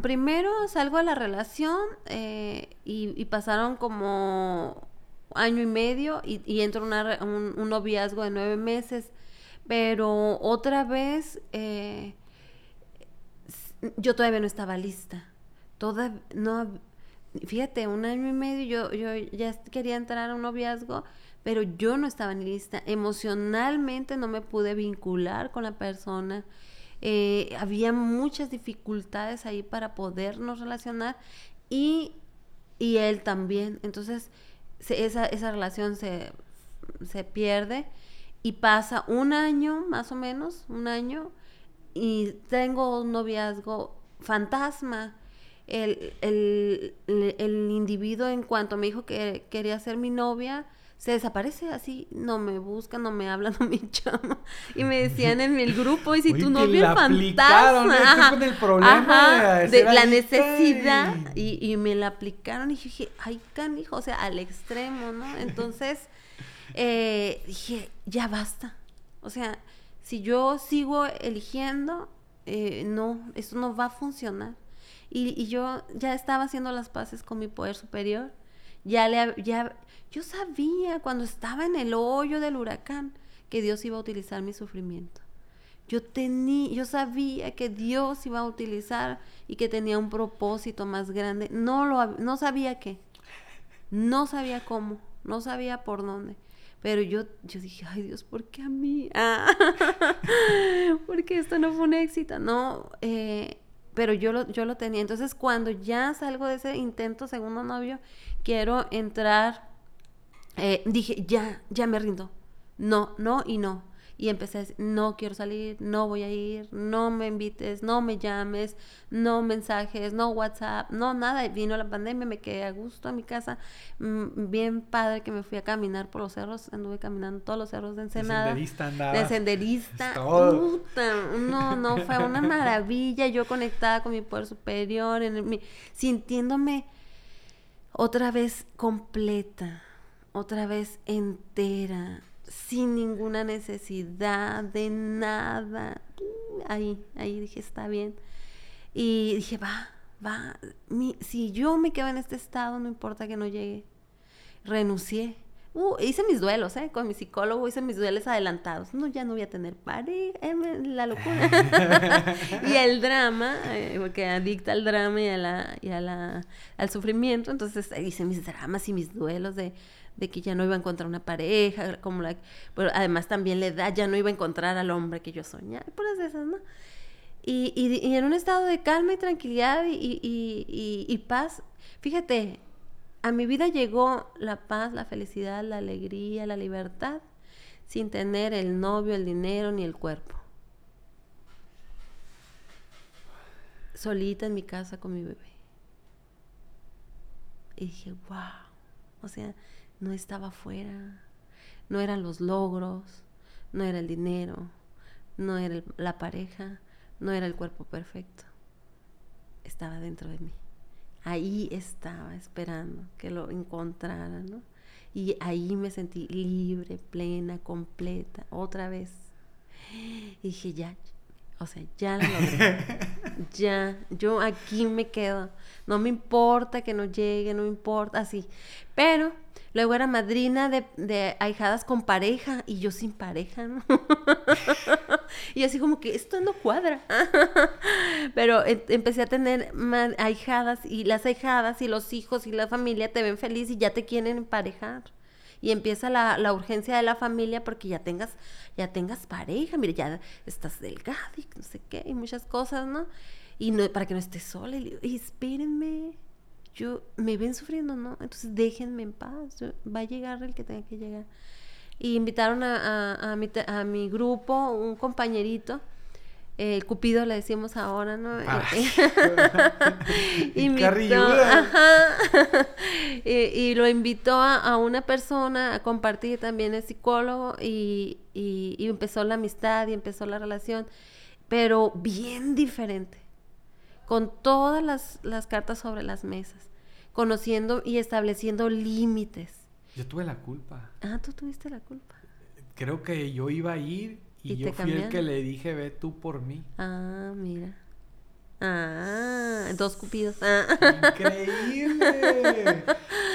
B: primero salgo de la relación eh, y, pasaron como año y medio y, entro una, un, noviazgo de nueve meses. Pero otra vez eh, yo todavía no estaba lista. Toda, no, fíjate, un año y medio yo, yo ya quería entrar a un noviazgo, pero yo no estaba ni lista. Emocionalmente no me pude vincular con la persona. Eh, había muchas dificultades ahí para podernos relacionar y, y él también. Entonces, esa, esa relación se, se pierde y pasa un año, más o menos, un año, y tengo un noviazgo fantasma el, el, el, individuo en cuanto me dijo que quería ser mi novia, se desaparece así, no me busca, no me habla, no me llama. Y me decían en el grupo, y si tu novia es fantasma.
A: el problema
B: de, la necesidad. Y, y, me la aplicaron y dije, ay, canijo, o sea, al extremo, ¿no? Entonces, eh, dije, ya basta. O sea, si yo sigo eligiendo, eh, no, eso no va a funcionar. Y, yo ya estaba haciendo las paces con mi poder superior. Ya le ya yo sabía cuando estaba en el hoyo del huracán que Dios iba a utilizar mi sufrimiento. Yo tenía, yo sabía que Dios iba a utilizar y que tenía un propósito más grande. No lo no sabía qué. No sabía cómo, no sabía por dónde. Pero yo, yo dije, ay Dios, ¿por qué a mí? Ah, porque esto no fue un éxito. No, eh, pero yo lo, yo lo tenía. Entonces, cuando ya salgo de ese intento segundo novio, quiero entrar, eh, dije, ya, ya me rindo. No, no y no y empecé a decir, no quiero salir, no voy a ir, no me invites, no me llames, no mensajes, no WhatsApp, no nada. Vino la pandemia, me quedé a gusto a mi casa, mm, bien padre que me fui a caminar por los cerros, anduve caminando todos los cerros de Ensenada. De senderista andaba. De senderista. no, no, fue una maravilla, yo conectada con mi poder superior, en mi, sintiéndome otra vez completa, otra vez entera, sin ninguna necesidad de nada. Ahí, ahí dije, está bien. Y dije, va, va, si yo me quedo en este estado, no importa que no llegue. Renuncié. Uh, hice mis duelos, ¿eh? Con mi psicólogo hice mis duelos adelantados. No, ya no voy a tener pareja, eh, la locura. y el drama, eh, porque adicta al drama y, a la, y a la, al sufrimiento. Entonces hice mis dramas y mis duelos de de que ya no iba a encontrar una pareja, como la, pero además también la edad, ya no iba a encontrar al hombre que yo soñaba, esas, ¿no? Y, y, en un estado de calma y tranquilidad y, y, paz, fíjate, a mi vida llegó la paz, la felicidad, la alegría, la libertad, sin tener el novio, el dinero ni el cuerpo. Solita en mi casa con mi bebé. Y dije, wow. O sea, no estaba afuera, no eran los logros, no era el dinero, no era la pareja, no era el cuerpo perfecto, estaba dentro de mí. Ahí estaba esperando que lo encontrara, ¿no? Y ahí me sentí libre, plena, completa, otra vez. Y dije, ya, o sea, ya lo logré. ya, yo aquí me quedo. No me importa que no llegue, no me importa, así. Pero luego era madrina de, de ahijadas con pareja y yo sin pareja, ¿no? y así como que esto no cuadra. Pero em, empecé a tener ahijadas y las ahijadas y los hijos y la familia te ven feliz y ya te quieren emparejar y empieza la, la, urgencia de la familia porque ya tengas, ya tengas pareja, mire, ya estás delgada y no sé qué, y muchas cosas, ¿no? Y no, para que no estés sola, y, y espérenme, yo, me ven sufriendo, ¿no? Entonces déjenme en paz, va a llegar el que tenga que llegar. Y invitaron a, a, a, mi, a mi grupo un compañerito el Cupido le decimos ahora, ¿no? Ah. invitó, y, lo invitó a, una persona a compartir también el psicólogo y, empezó la amistad y empezó la relación, pero bien diferente, con todas las, las cartas sobre las mesas, conociendo y estableciendo límites.
A: Yo tuve la culpa.
B: Ah, tú tuviste la culpa.
A: Creo que yo iba a ir y, yo fui el que le dije, ve tú por mí.
B: Ah, mira. Ah, dos cupidos. Ah.
A: Increíble.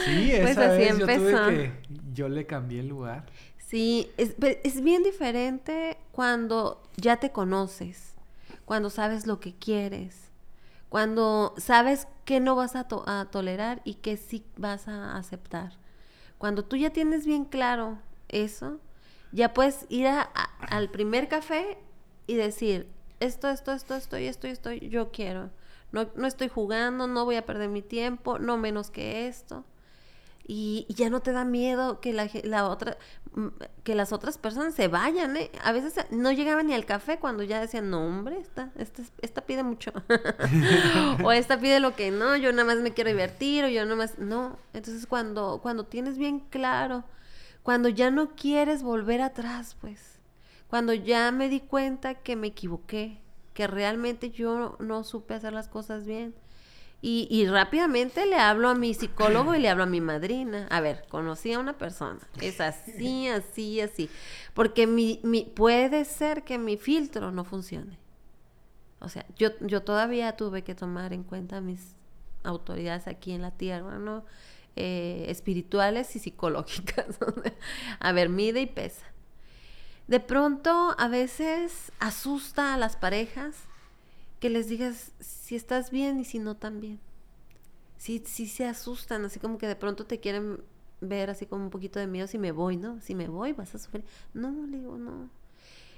A: Sí, pues esa así vez empezó. yo tuve que yo le cambié el lugar.
B: Sí, es, es bien diferente cuando ya te conoces, cuando sabes lo que quieres, cuando sabes que no vas a, a tolerar y que sí vas a aceptar. Cuando tú ya tienes bien claro eso, ya puedes ir al primer café y decir, esto, esto, esto, estoy, esto, estoy, yo quiero. No, no estoy jugando, no voy a perder mi tiempo, no menos que esto. Y, ya no te da miedo que la, la, otra mm, que las otras personas se vayan ¿eh? a veces no llegaban ni al café cuando ya decían no hombre esta esta, esta pide mucho o esta pide lo que no yo nada más me quiero divertir o yo nada más no entonces cuando cuando tienes bien claro cuando ya no quieres volver atrás, pues. Cuando ya me di cuenta que me equivoqué, que realmente yo no supe hacer las cosas bien. Y, rápidamente le hablo a mi psicólogo y le hablo a mi madrina. A ver, conocí a una persona. Es así, así, así. Porque mi, mi, puede ser que mi filtro no funcione. O sea, yo, yo todavía tuve que tomar en cuenta mis autoridades aquí en la tierra, ¿no? Eh, espirituales y psicológicas. a ver, mide y pesa. De pronto a veces asusta a las parejas que les digas si estás bien y si no también. Sí, sí se asustan, así como que de pronto te quieren ver así como un poquito de miedo si me voy, ¿no? Si me voy vas a sufrir. No, le digo, no.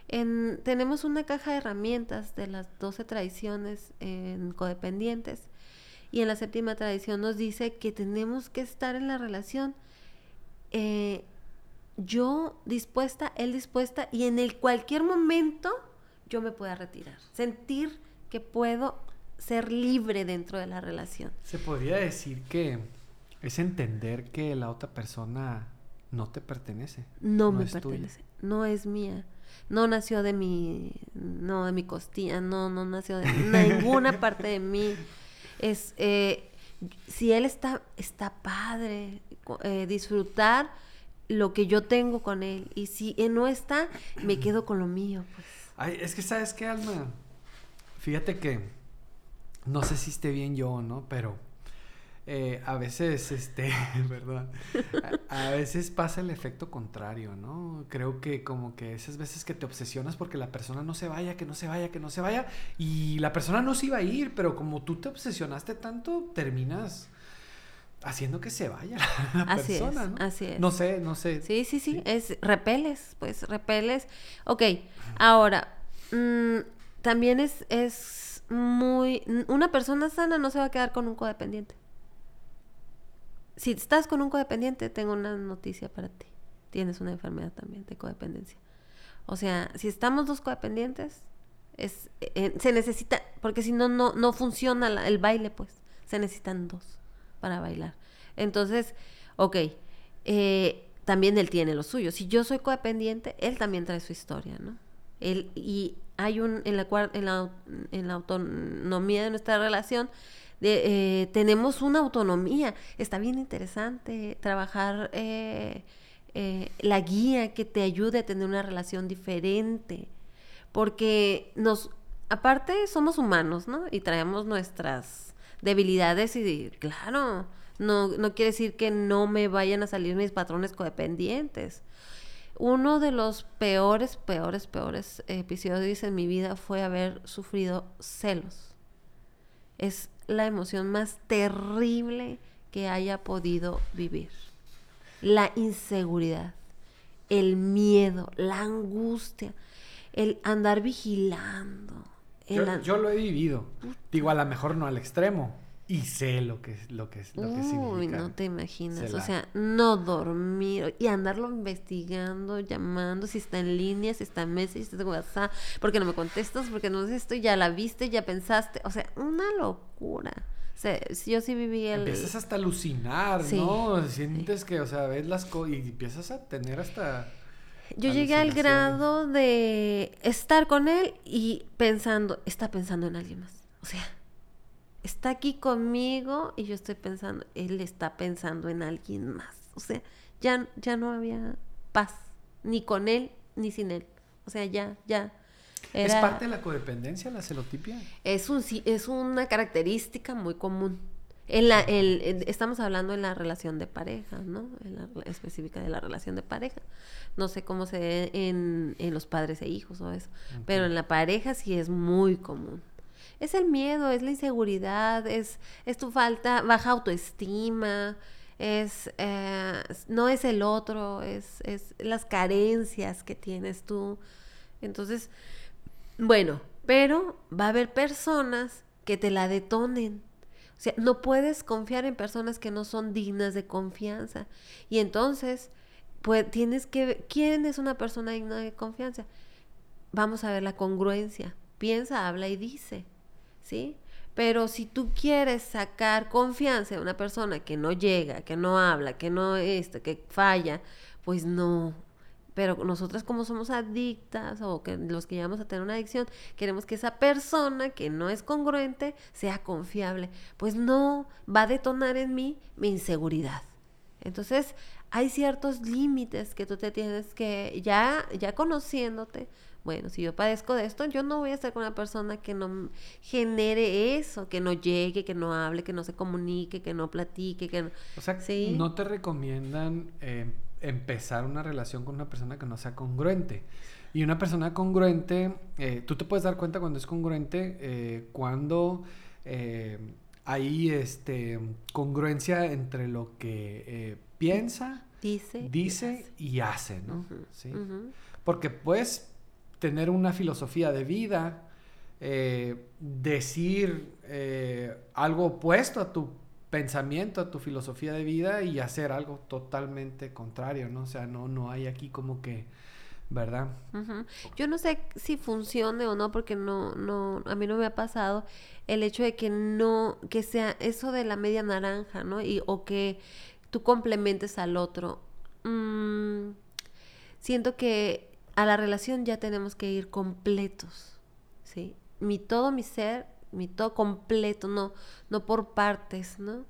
B: En, tenemos una caja de herramientas de las 12 tradiciones en codependientes y en la séptima tradición nos dice que tenemos que estar en la relación eh, yo dispuesta, él dispuesta y en el cualquier momento yo me pueda retirar. Sentir que puedo ser libre dentro de la relación.
A: Se podría decir que es entender que la otra persona no te pertenece.
B: No, me pertenece, no es mía. No nació de mi, no de mi costilla, no, no nació de ninguna parte de mí. Es, eh, si él está, está padre, eh, disfrutar lo que yo tengo con él. Y si él no está, me quedo con lo mío, pues.
A: Ay, es que sabes qué, Alma. Fíjate que no sé si esté bien yo o no, pero eh, a veces, este, ¿verdad? A, veces pasa el efecto contrario, ¿no? Creo que como que esas veces que te obsesionas porque la persona no se vaya, que no se vaya, que no se vaya, y la persona no se iba a ir, pero como tú te obsesionaste tanto, terminas haciendo que se vaya la
B: así
A: persona,
B: es,
A: ¿no?
B: Así es.
A: No sé, no sé.
B: Sí, sí, sí, es repeles, pues repeles. Ok, ahora, mm, también es, es muy... Una persona sana no se va a quedar con un codependiente. Si estás con un codependiente, tengo una noticia para ti. Tienes una enfermedad también de codependencia. O sea, si estamos dos codependientes, es, eh, se necesita, porque si no, no, no funciona el baile, pues. Se necesitan dos para bailar. Entonces, ok, eh, también él tiene lo suyo. Si yo soy codependiente, él también trae su historia, ¿no? Él, y hay un, en la, en la, en la autonomía de nuestra relación, de, eh, tenemos una autonomía. Está bien interesante trabajar eh, la guía que te ayude a tener una relación diferente. Porque nos, aparte somos humanos, ¿no? Y traemos nuestras debilidades y claro, no, no quiere decir que no me vayan a salir mis patrones codependientes. Uno de los peores, peores, peores episodios en mi vida fue haber sufrido celos. Es la emoción más terrible que haya podido vivir. La inseguridad, el miedo, la angustia, el andar vigilando,
A: yo, lo he vivido. Digo, a lo mejor no al extremo. Y sé lo que, lo que, lo que Uy,
B: no te imaginas. O sea, no dormir y andarlo investigando, llamando, si está en línea, si está en mesa, si está en WhatsApp, porque no me contestas, porque no sé esto, ya la viste, ya pensaste. O sea, una locura. O sea, yo sí viví el...
A: Empiezas hasta a alucinar, ¿no? Sientes que, o sea, ves las cosas y empiezas a tener hasta
B: yo llegué al grado de estar con él y pensando, está pensando en alguien más. O sea, está aquí conmigo y yo estoy pensando, él está pensando en alguien más. O sea, ya, ya no había paz, ni con él ni sin él. O sea, ya, ya.
A: ¿Es parte de la codependencia, la celotipia?
B: Es, un, es una característica muy común. En la, el, estamos hablando en la relación de pareja, ¿no? En la específica de la relación de pareja. No sé cómo se ve en, en los padres e hijos o eso, pero en la pareja sí es muy común. Es el miedo, es la inseguridad, es, es tu falta, baja autoestima, es, eh, no es el otro, es, es las carencias que tienes tú. Entonces, bueno, pero va a haber personas que te la detonen o sea, no puedes confiar en personas que no son dignas de confianza. Y entonces, pues tienes que ver, ¿quién es una persona digna de confianza? Vamos a ver la congruencia. Piensa, habla y dice, ¿sí? Pero si tú quieres sacar confianza en una persona que no llega, que no habla, que no esto, que falla, pues no, pero nosotras como somos adictas o los que llegamos a tener una adicción, queremos que esa persona que no es congruente sea confiable. Pues no, va a detonar en mí mi inseguridad. Entonces, hay ciertos límites que tú te tienes que, ya, ya conociéndote, bueno, si yo padezco de esto, yo no voy a estar con una persona que no genere eso, que no llegue, que no hable, que no se comunique, que no platique, que no...
A: O sea, no te recomiendan eh, empezar una relación con una persona que no sea congruente. Y una persona congruente, eh, tú te puedes dar cuenta cuando es congruente, eh, cuando hay este, congruencia entre lo que piensa,
B: dice,
A: dice y hace, ¿no? ¿Sí? Porque puedes tener una filosofía de vida, decir algo opuesto a tu pensamiento, a tu filosofía de vida y hacer algo totalmente contrario, ¿no? O sea, no, no hay aquí como que ¿verdad?
B: Yo no sé si funcione o no, porque no, no, a mí no me ha pasado el hecho de que no, que sea eso de la media naranja, ¿no? Y, o que tú complementes al otro. Mm, siento que a la relación ya tenemos que ir completos, ¿sí? Mi todo, mi ser, mi todo completo, no, no por partes, ¿no?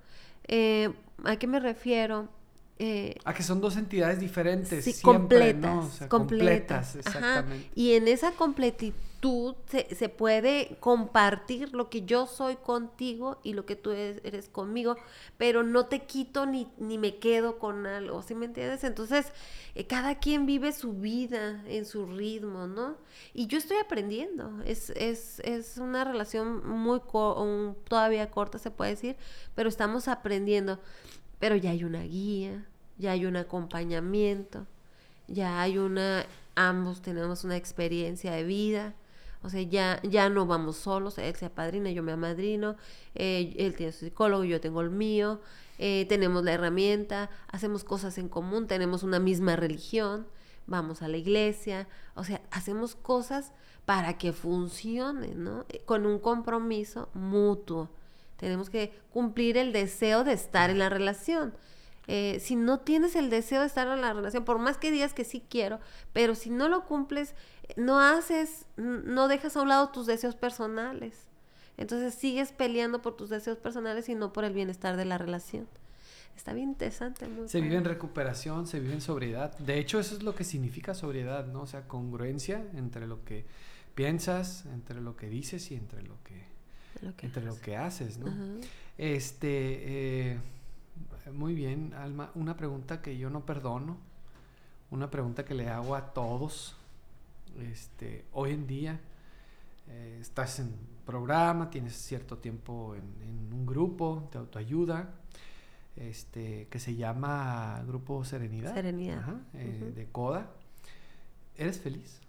B: Eh, ¿A qué me refiero?
A: Eh, a que son dos entidades diferentes.
B: Sí, completas. completas, exactamente. Y en esa completitud se, puede compartir lo que yo soy contigo y lo que tú eres, conmigo, pero no te quito ni, ni, me quedo con algo, ¿sí me entiendes? Entonces, eh, cada quien vive su vida en su ritmo, ¿no? Y yo estoy aprendiendo. Es, es, es una relación muy todavía corta, se puede decir, pero estamos aprendiendo pero ya hay una guía, ya hay un acompañamiento, ya hay una, ambos tenemos una experiencia de vida, o sea, ya, ya no vamos solos, él se apadrina, yo me amadrino, eh, él tiene su psicólogo, yo tengo el mío, eh, tenemos la herramienta, hacemos cosas en común, tenemos una misma religión, vamos a la iglesia, o sea, hacemos cosas para que funcione, ¿no? Con un compromiso mutuo. Tenemos que cumplir el deseo de estar en la relación. Eh, si no tienes el deseo de estar en la relación, por más que digas que sí quiero, pero si no lo cumples, no haces, no dejas a un lado tus deseos personales. Entonces sigues peleando por tus deseos personales y no por el bienestar de la relación. Está bien interesante.
A: se vive en recuperación, se vive en sobriedad. De hecho, eso es lo que significa sobriedad, ¿no? O sea, congruencia entre lo que piensas, entre lo que dices y entre lo que entre lo que haces, ¿no? Este, eh, muy bien, Alma, una pregunta que yo no perdono, una pregunta que le hago a todos, este, hoy en día, eh, estás en programa, tienes cierto tiempo en, un grupo de autoayuda, este, que se llama Grupo Serenidad.
B: Serenidad.
A: Eh, de CODA. ¿Eres feliz?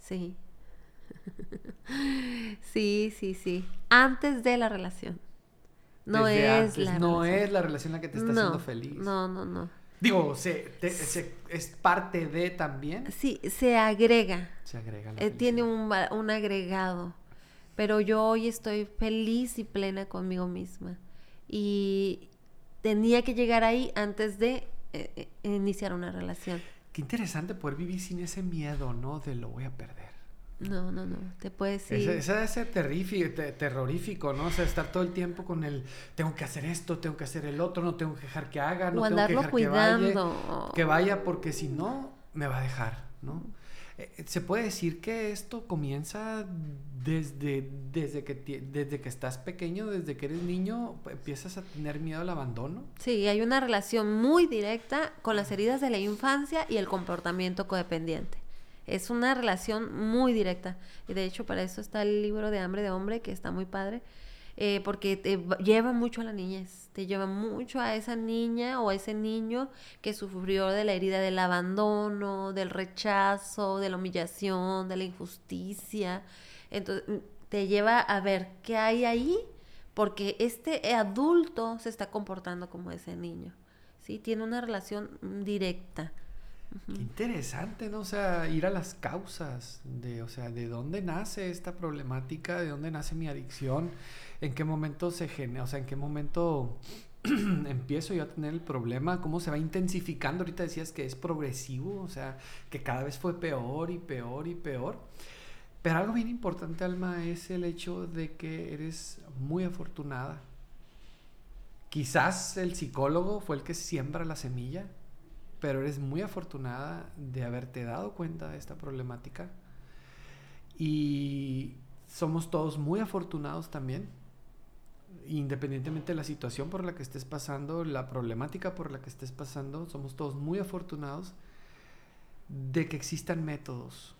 B: Sí. sí, sí, sí. Antes de la relación.
A: No es la No relación. es la relación la que te está haciendo feliz.
B: No, no, no.
A: Digo, se, es parte de también.
B: Sí, se agrega.
A: Se agrega.
B: Eh, tiene un, agregado. Pero yo hoy estoy feliz y plena conmigo misma. Y tenía que llegar ahí antes de eh, eh, iniciar una relación.
A: Qué interesante poder vivir sin ese miedo, ¿no? De lo voy a perder.
B: No, no, no, te puedes ir.
A: Eso debe ser terrorífico, ¿no? O sea, estar todo el tiempo con el, tengo que hacer esto, tengo que hacer el otro, no tengo que dejar que haga, no tengo que dejar cuidando. que vaya, que vaya porque si no, me va a dejar, ¿no? Eh, eh, ¿Se puede decir que esto comienza desde, desde, que, desde que estás pequeño, desde que eres niño, empiezas a tener miedo al abandono?
B: Sí, hay una relación muy directa con las heridas de la infancia y el comportamiento codependiente. Es una relación muy directa. Y de hecho, para eso está el libro de Hambre de Hombre, que está muy padre. Eh, porque te lleva mucho a la niñez, te lleva mucho a esa niña o a ese niño que sufrió de la herida del abandono, del rechazo, de la humillación, de la injusticia. Entonces, mm, te lleva a ver qué hay ahí, porque este adulto se está comportando como ese niño. ¿sí? Tiene una relación directa.
A: Qué interesante, ¿no? O sea, ir a las causas de, o sea, de dónde nace esta problemática, de dónde nace mi adicción, en qué momento se genera, o sea, en qué momento empiezo yo a tener el problema, cómo se va intensificando. Ahorita decías que es progresivo, o sea, que cada vez fue peor y peor y peor. Pero algo bien importante, Alma, es el hecho de que eres muy afortunada. Quizás el psicólogo fue el que siembra la semilla, pero eres muy afortunada de haberte dado cuenta de esta problemática y somos todos muy afortunados también, independientemente de la situación por la que estés pasando, la problemática por la que estés pasando, somos todos muy afortunados de que existan métodos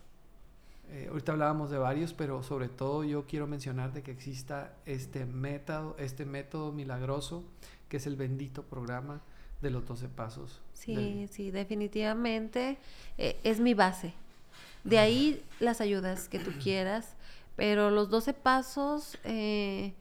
A: Eh, ahorita hablábamos de varios, pero sobre todo yo quiero mencionar de que exista este método, este método milagroso, que es el bendito programa de los 12 pasos.
B: Sí, sí, definitivamente eh, es mi base. De ahí las ayudas que tú quieras, pero los 12 pasos eh,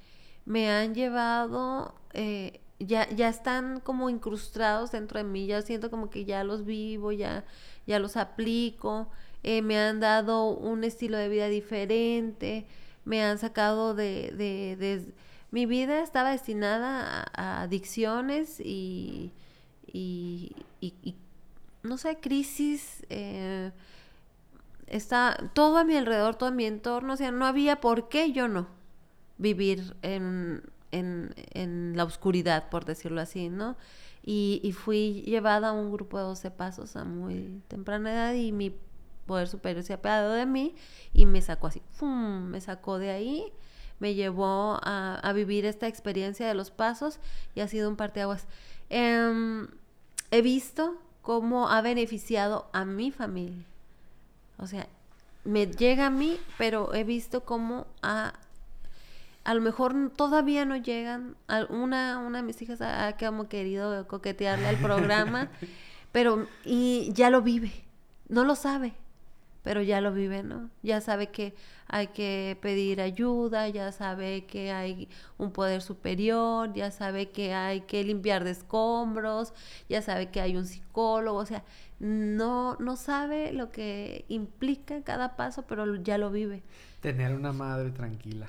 B: me han llevado, eh, ya, ya están como incrustados dentro de mí, ya siento como que ya los vivo, ya, ya los aplico, me han dado un estilo de vida diferente, me han sacado de... de, mi vida estaba destinada a adicciones y y, no sé, crisis, eh, está todo a mi alrededor, todo a mi entorno, o sea, no había por qué yo no vivir en, en, la oscuridad, por decirlo así, ¿no? Y, fui llevada a un grupo de 12 pasos a muy temprana edad y mi poder superior se apiadó de mí y me sacó así, ¡fum! me sacó de ahí, me llevó a, a, vivir esta experiencia de los pasos y ha sido un parteaguas. Eh, he visto cómo ha beneficiado a mi familia. O sea, me llega a mí, pero he visto cómo a, a lo mejor todavía no llegan. Una, una de mis hijas ha, como querido coquetearle al programa, pero y ya lo vive, no lo sabe, pero ya lo vive, ¿no? Ya sabe que hay que pedir ayuda, ya sabe que hay un poder superior, ya sabe que hay que limpiar de escombros, ya sabe que hay un psicólogo, o sea, no, no sabe lo que implica cada paso, pero ya lo vive.
A: Tener una madre tranquila,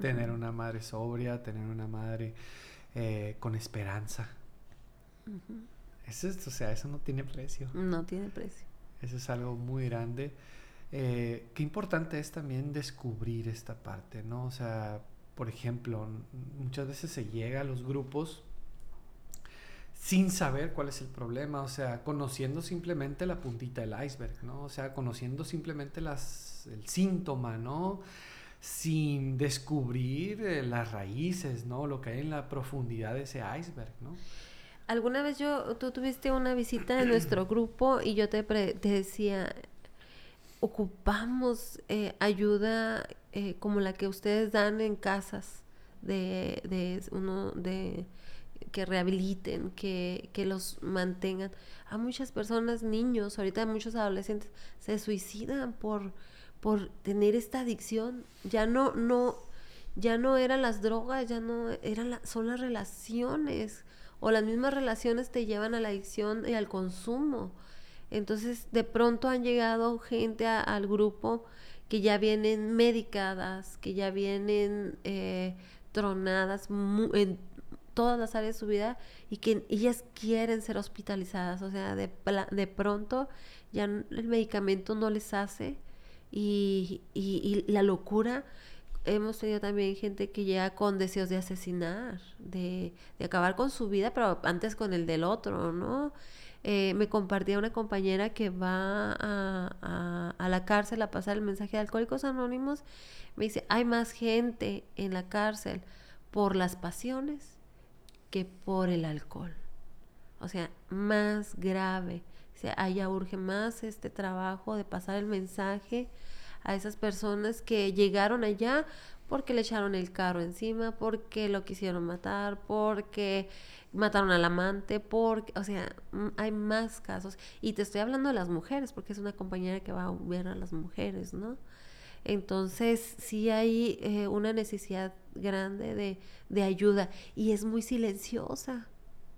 A: tener una madre sobria, tener una madre eh, con esperanza. Eso es, o sea, eso no tiene precio.
B: No tiene precio.
A: Eso es algo muy grande. Eh, qué importante es también descubrir esta parte, ¿no? O sea, por ejemplo, muchas veces se llega a los grupos sin saber cuál es el problema, o sea, conociendo simplemente la puntita del iceberg, ¿no? O sea, conociendo simplemente las, el síntoma, ¿no? Sin descubrir eh, las raíces, ¿no? Lo que hay en la profundidad de ese iceberg, ¿no?
B: Alguna vez yo, tú tuviste una visita en nuestro grupo y yo te, te decía, ocupamos eh, ayuda eh, como la que ustedes dan en casas de, de uno de que rehabiliten, que, que, los mantengan. A muchas personas, niños, ahorita muchos adolescentes se suicidan por, por tener esta adicción. Ya no, no, ya no eran las drogas, ya no eran son las relaciones o las mismas relaciones te llevan a la adicción y al consumo. Entonces, de pronto han llegado gente al grupo que ya vienen medicadas, que ya vienen eh, tronadas en todas las áreas de su vida y que ellas quieren ser hospitalizadas. O sea, de, de pronto ya el medicamento no les hace y, y la locura hemos tenido también gente que llega con deseos de asesinar, de, de acabar con su vida, pero antes con el del otro, ¿no? Eh, me compartía una compañera que va a, a, la cárcel a pasar el mensaje de Alcohólicos Anónimos. Me dice, hay más gente en la cárcel por las pasiones que por el alcohol. O sea, más grave. O sea, allá urge más este trabajo de pasar el mensaje a esas personas que llegaron allá porque le echaron el carro encima, porque lo quisieron matar, porque mataron al amante, porque, o sea, hay más casos. Y te estoy hablando de las mujeres, porque es una compañera que va a ver a las mujeres, ¿no? Entonces, sí hay eh, una necesidad grande de, de ayuda y es muy silenciosa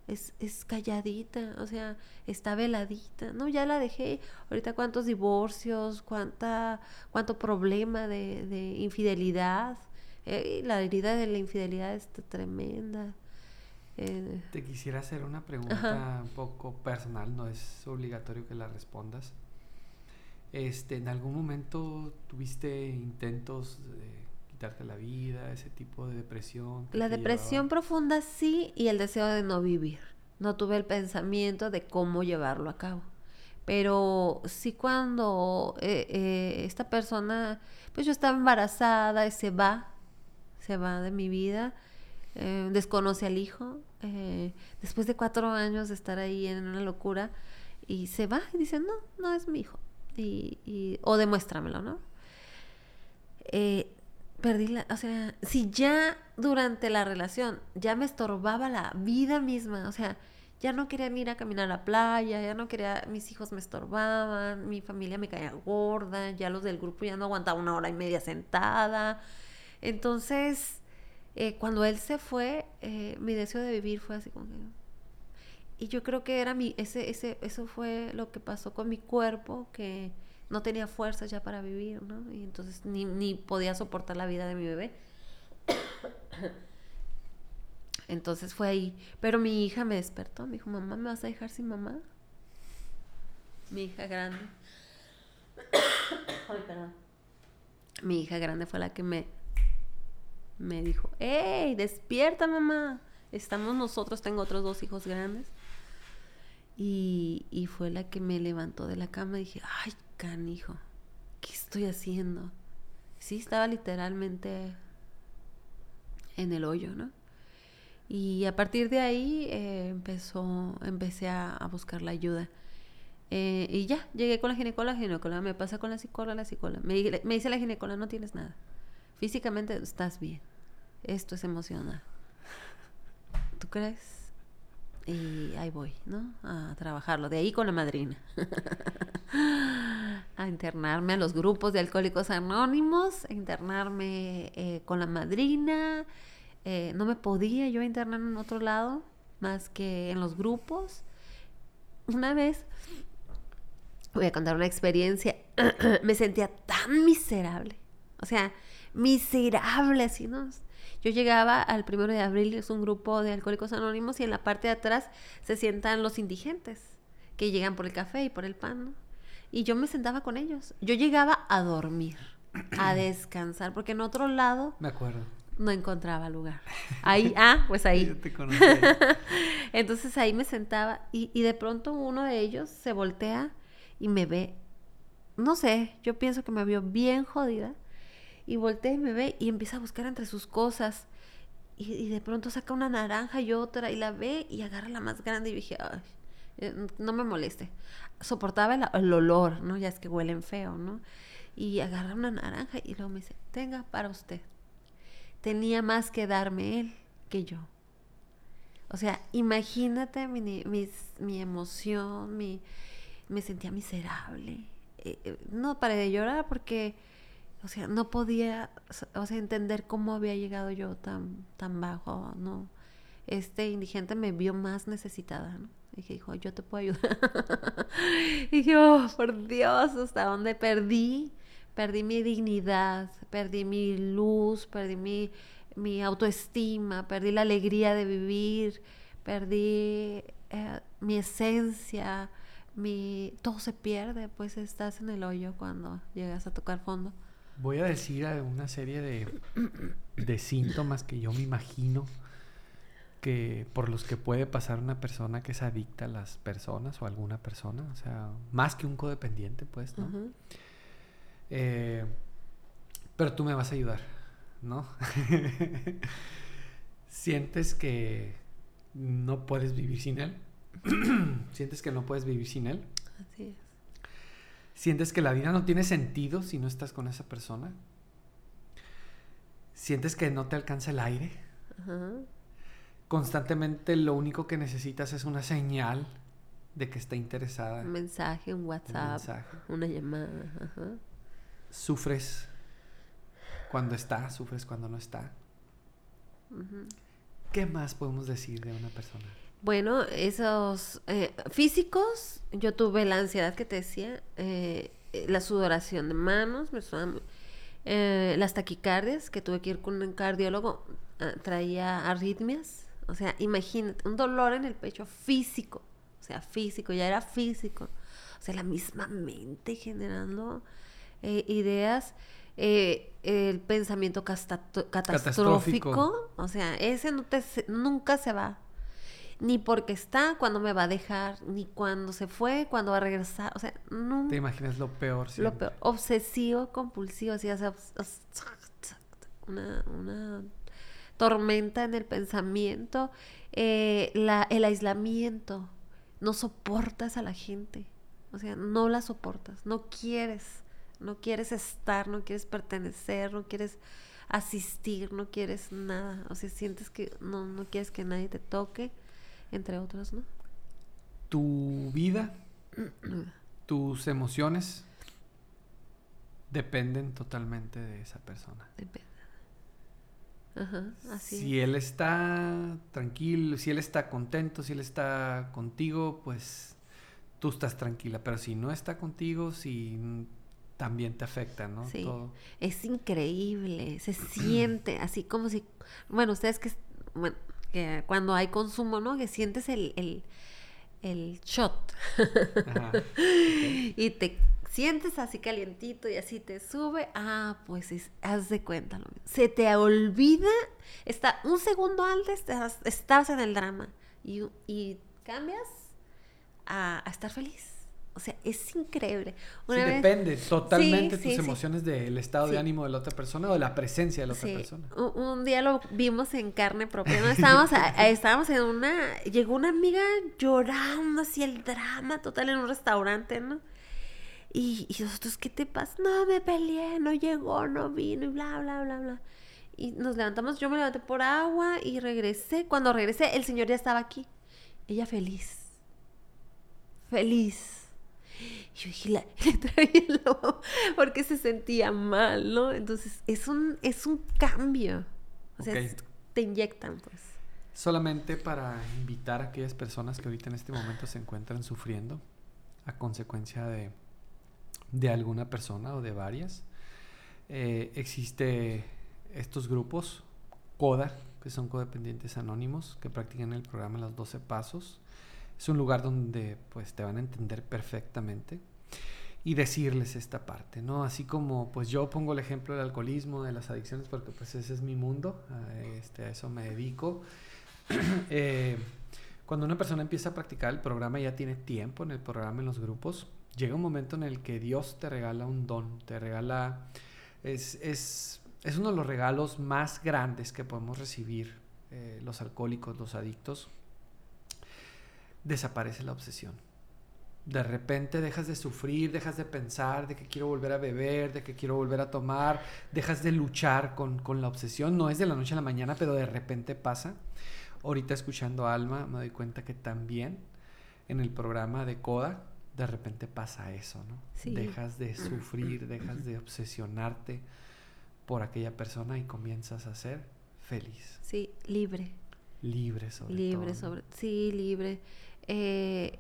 B: es, es calladita, o sea, está veladita, ¿no? Ya la dejé, ahorita cuántos divorcios, cuánta, cuánto problema de, de infidelidad, eh, la herida de la infidelidad está tremenda.
A: Eh, Te quisiera hacer una pregunta un poco personal, no es obligatorio que la respondas. Este, ¿En algún momento tuviste intentos de quitarte la vida, ese tipo de depresión.
B: La depresión profunda sí y el deseo de no vivir. No tuve el pensamiento de cómo llevarlo a cabo. Pero sí cuando eh, eh, esta persona, pues yo estaba embarazada y se va, se va de mi vida, eh, desconoce al hijo, después de cuatro años de estar ahí en una locura, y se va y dice, no, no es mi hijo. y, o demuéstramelo, ¿no? Eh, perdí la, o sea, si ya durante la relación ya me estorbaba la vida misma, o sea, ya no quería ir a caminar a la playa, ya no quería, mis hijos me estorbaban, mi familia me caía gorda, ya los del grupo ya no aguantaba una hora y media sentada. Entonces, eh, cuando él se fue, eh, mi deseo de vivir fue así como que... Y yo creo que era mi, ese, ese, eso fue lo que pasó con mi cuerpo, que no tenía fuerzas ya para vivir, ¿no? Y entonces ni, ni podía soportar la vida de mi bebé. Entonces fue ahí. Pero mi hija me despertó, me dijo, mamá, ¿me vas a dejar sin mamá? Mi hija grande. Ay, perdón. Mi hija grande fue la que me, me dijo, ¡Ey, despierta mamá! Estamos nosotros, tengo otros dos hijos grandes. Y, y fue la que me levantó de la cama y dije, ¡ay, canijo! ¿Qué estoy haciendo? Sí, estaba literalmente en el hoyo, ¿no? Y a partir de ahí eh, empezó, empecé a, buscar la ayuda. Eh, y ya, llegué con la ginecóloga, ginecóloga, me pasa con la psicóloga, la psicóloga. Me, me dice la ginecóloga, no tienes nada. Físicamente estás bien. Esto es emocional. ¿Tú crees? Y ahí voy, ¿no? A trabajarlo. De ahí con la madrina. a internarme a los grupos de alcohólicos anónimos, a internarme eh, con la madrina, eh, no me podía yo internar en otro lado más que en los grupos. Una vez, voy a contar una experiencia, me sentía tan miserable, o sea, miserable, así, ¿no? Yo llegaba al primero de abril, es un grupo de alcohólicos anónimos, y en la parte de atrás se sientan los indigentes, que llegan por el café y por el pan, ¿no? Y yo me sentaba con ellos. Yo llegaba a dormir, a descansar, porque en otro lado...
A: Me acuerdo
B: no encontraba lugar. Ahí, ah, pues ahí. Yo te Entonces ahí me sentaba y, y, de pronto uno de ellos se voltea y me ve, no sé, yo pienso que me vio bien jodida y voltea y me ve y empieza a buscar entre sus cosas y, de pronto saca una naranja y otra y la ve y agarra la más grande y dije, ay, eh, no me moleste. Soportaba el, olor, ¿no? Ya es que huelen feo, ¿no? Y agarra una naranja y luego me dice, tenga para usted tenía más que darme él que yo. O sea, imagínate mi, mi emoción, mi, me sentía miserable. Eh, eh, no paré de llorar porque, o sea, no podía, o sea, entender cómo había llegado yo tan, tan bajo, ¿no? Este indigente me vio más necesitada, ¿no? Y dijo, yo te puedo ayudar. dije, oh, por Dios, hasta dónde perdí perdí mi dignidad, perdí mi luz, perdí mi, mi autoestima, perdí la alegría de vivir, perdí eh, mi esencia, mi, todo se pierde, pues estás en el hoyo cuando llegas a tocar fondo.
A: Voy a decir una serie de, de síntomas que yo me imagino que por los que puede pasar una persona que es adicta a las personas o alguna persona, o sea, más que un codependiente, pues, ¿no? Eh, pero tú me vas a ayudar, ¿no? Sientes que no puedes vivir sin él. Sientes que no puedes vivir sin él. Así es. Sientes que la vida no tiene sentido si no estás con esa persona. Sientes que no te alcanza el aire. Constantemente lo único que necesitas es una señal de que está interesada.
B: Un mensaje, un WhatsApp, una llamada. Ajá.
A: Sufres cuando está, sufres cuando no está. ¿Qué más podemos decir de una persona?
B: Bueno, esos eh, físicos, yo tuve la ansiedad que te decía, eh, la sudoración de manos, eh, las taquicardias, que tuve que ir con un cardiólogo, ah, traía arritmias, o sea, imagínate, un dolor en el pecho físico, o sea, físico, ya era físico, o sea, la misma mente generando eh, ideas, eh, el pensamiento catastrófico, o sea, ese no te, nunca se va. Ni porque está, cuando me va a dejar, ni cuando se fue, cuando va a regresar. O sea, nunca.
A: Te imaginas lo peor,
B: Lo peor. Obsesivo, compulsivo, así, o sea, una, una tormenta en el pensamiento. Eh, la, el aislamiento. No soportas a la gente. O sea, no la soportas, no quieres, no quieres estar, no quieres pertenecer, no quieres asistir, no quieres nada. O sea, sientes que no, no quieres que nadie te toque, entre otros, ¿no?
A: Tu vida, tus emociones dependen totalmente de esa persona.
B: Depende. Ajá, así.
A: Si él está tranquilo, si él está contento, si él está contigo, pues tú estás tranquila. Pero si no está contigo, si también te afecta, ¿no?
B: Sí. Es increíble, se siente así como si, bueno, ustedes que, bueno, que cuando hay consumo, ¿no? Que sientes el, el, el shot Ajá. y te sientes así calientito y así te sube, ah, pues haz de cuenta. Se te olvida, está un segundo antes estás, en el drama y, y cambias a, estar feliz. O sea, es increíble.
A: sí, depende totalmente tus emociones del estado de ánimo de la otra persona o de la presencia de la otra persona.
B: Un, día lo vimos en carne propia. ¿no? Estábamos, estábamos en una. Llegó una amiga llorando así el drama total en un restaurante, ¿no? Y, nosotros, ¿qué te pasa? No, me peleé, no llegó, no vino y bla, bla, bla, bla. Y nos levantamos, yo me levanté por agua y regresé. Cuando regresé, el señor ya estaba aquí. Ella feliz. Feliz. Y yo dije, la, le traía el porque se sentía mal, ¿no? Entonces, es un, es un cambio. O sea, te inyectan, pues.
A: Solamente para invitar a aquellas personas que ahorita en este momento se encuentran sufriendo a consecuencia de de alguna persona o de varias. Eh, existe estos grupos, CODA, que son codependientes anónimos, que practican el programa Los 12 Pasos. Es un lugar donde pues te van a entender perfectamente y decirles esta parte, ¿no? Así como pues yo pongo el ejemplo del alcoholismo, de las adicciones, porque pues ese es mi mundo, a, este, a eso me dedico. Eh, cuando una persona empieza a practicar el programa, ya tiene tiempo en el programa, en los grupos, llega un momento en el que Dios te regala un don, te regala, es, es, es uno de los regalos más grandes que podemos recibir eh, los alcohólicos, los adictos, desaparece la obsesión. De repente dejas de sufrir, dejas de pensar de que quiero volver a beber, de que quiero volver a tomar, dejas de luchar con, con la obsesión. No es de la noche a la mañana, pero de repente pasa. Ahorita escuchando a Alma me doy cuenta que también en el programa de Coda, de repente pasa eso, ¿no? Dejas de sufrir, dejas de obsesionarte por aquella persona y comienzas a ser feliz.
B: Sí, libre.
A: Libre sobre
B: libre sobre, sí, libre. Eh,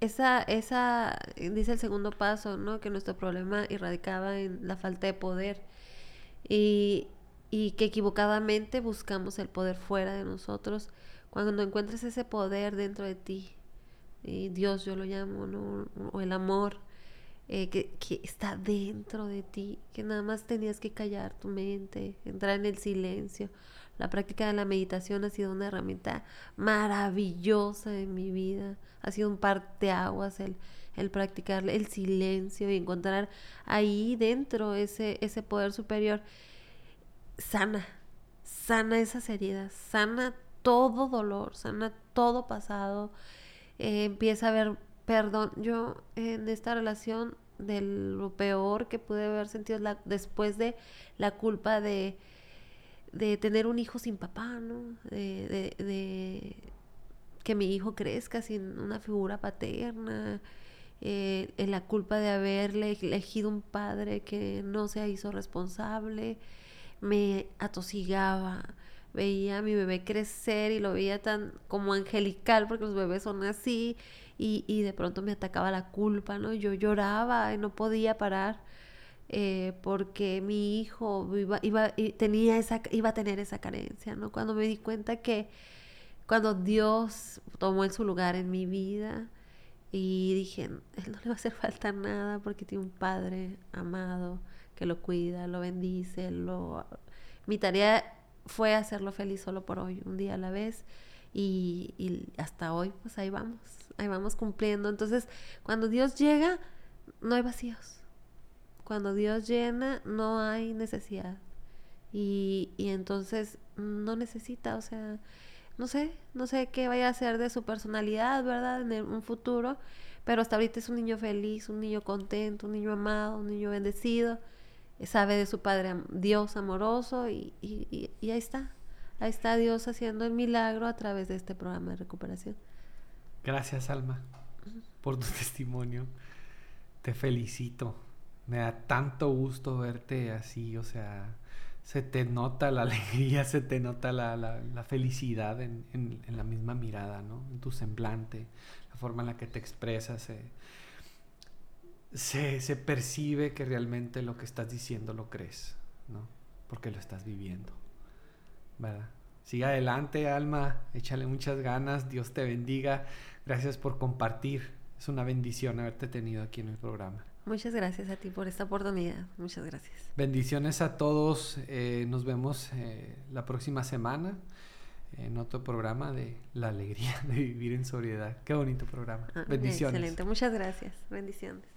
B: esa, esa, dice el segundo paso, ¿no? Que nuestro problema irradicaba en la falta de poder y, y que equivocadamente buscamos el poder fuera de nosotros. Cuando encuentres ese poder dentro de ti, y Dios yo lo llamo, o el amor eh, que, que, está dentro de ti, que nada más tenías que callar tu mente, entrar en el silencio. La práctica de la meditación ha sido una herramienta maravillosa en mi vida, ha sido un parteaguas el, el practicar el silencio y encontrar ahí dentro ese, ese poder superior. Sana, sana esas heridas, sana todo dolor, sana todo pasado, eh, empieza a haber perdón. Yo en esta relación de lo peor que pude haber sentido la, después de la culpa de, de tener un hijo sin papá, ¿no? De, de, que mi hijo crezca sin una figura paterna, eh, en la culpa de haberle elegido un padre que no se hizo responsable, me atosigaba veía a mi bebé crecer y lo veía tan como angelical, porque los bebés son así, y, y de pronto me atacaba la culpa, ¿no? Yo lloraba y no podía parar. Eh, porque mi hijo iba, iba, tenía esa, iba a tener esa carencia, ¿no? Cuando me di cuenta que cuando Dios tomó en su lugar en mi vida y dije, él no le va a hacer falta nada porque tiene un padre amado que lo cuida, lo bendice, lo... Mi tarea fue hacerlo feliz solo por hoy, un día a la vez. Y, hasta hoy, pues ahí vamos, ahí vamos cumpliendo. Entonces, cuando Dios llega, no hay vacíos. Cuando Dios llena, no hay necesidad. Y, y entonces no necesita, o sea, no sé, no sé qué vaya a ser de su personalidad, ¿verdad? En un futuro, pero hasta ahorita es un niño feliz, un niño contento, un niño amado, un niño bendecido, sabe de su Padre Dios amoroso y, y, y ahí está, ahí está Dios haciendo el milagro a través de este programa de recuperación.
A: Gracias, Alma, por tu testimonio. Te felicito. Me da tanto gusto verte así, o sea, se te nota la alegría, se te nota la, la, felicidad en, en, la misma mirada, ¿no? En tu semblante, la forma en la que te expresas. Se, se, percibe que realmente lo que estás diciendo lo crees, ¿no? Porque lo estás viviendo, ¿verdad? Sigue adelante, alma, échale muchas ganas, Dios te bendiga. Gracias por compartir. Es una bendición haberte tenido aquí en el programa.
B: Muchas gracias a ti por esta oportunidad. Muchas gracias.
A: Bendiciones a todos. Eh, nos vemos eh, la próxima semana en otro programa de La alegría de vivir en sobriedad. Qué bonito programa. Ah,
B: Bendiciones. Excelente. Muchas gracias. Bendiciones.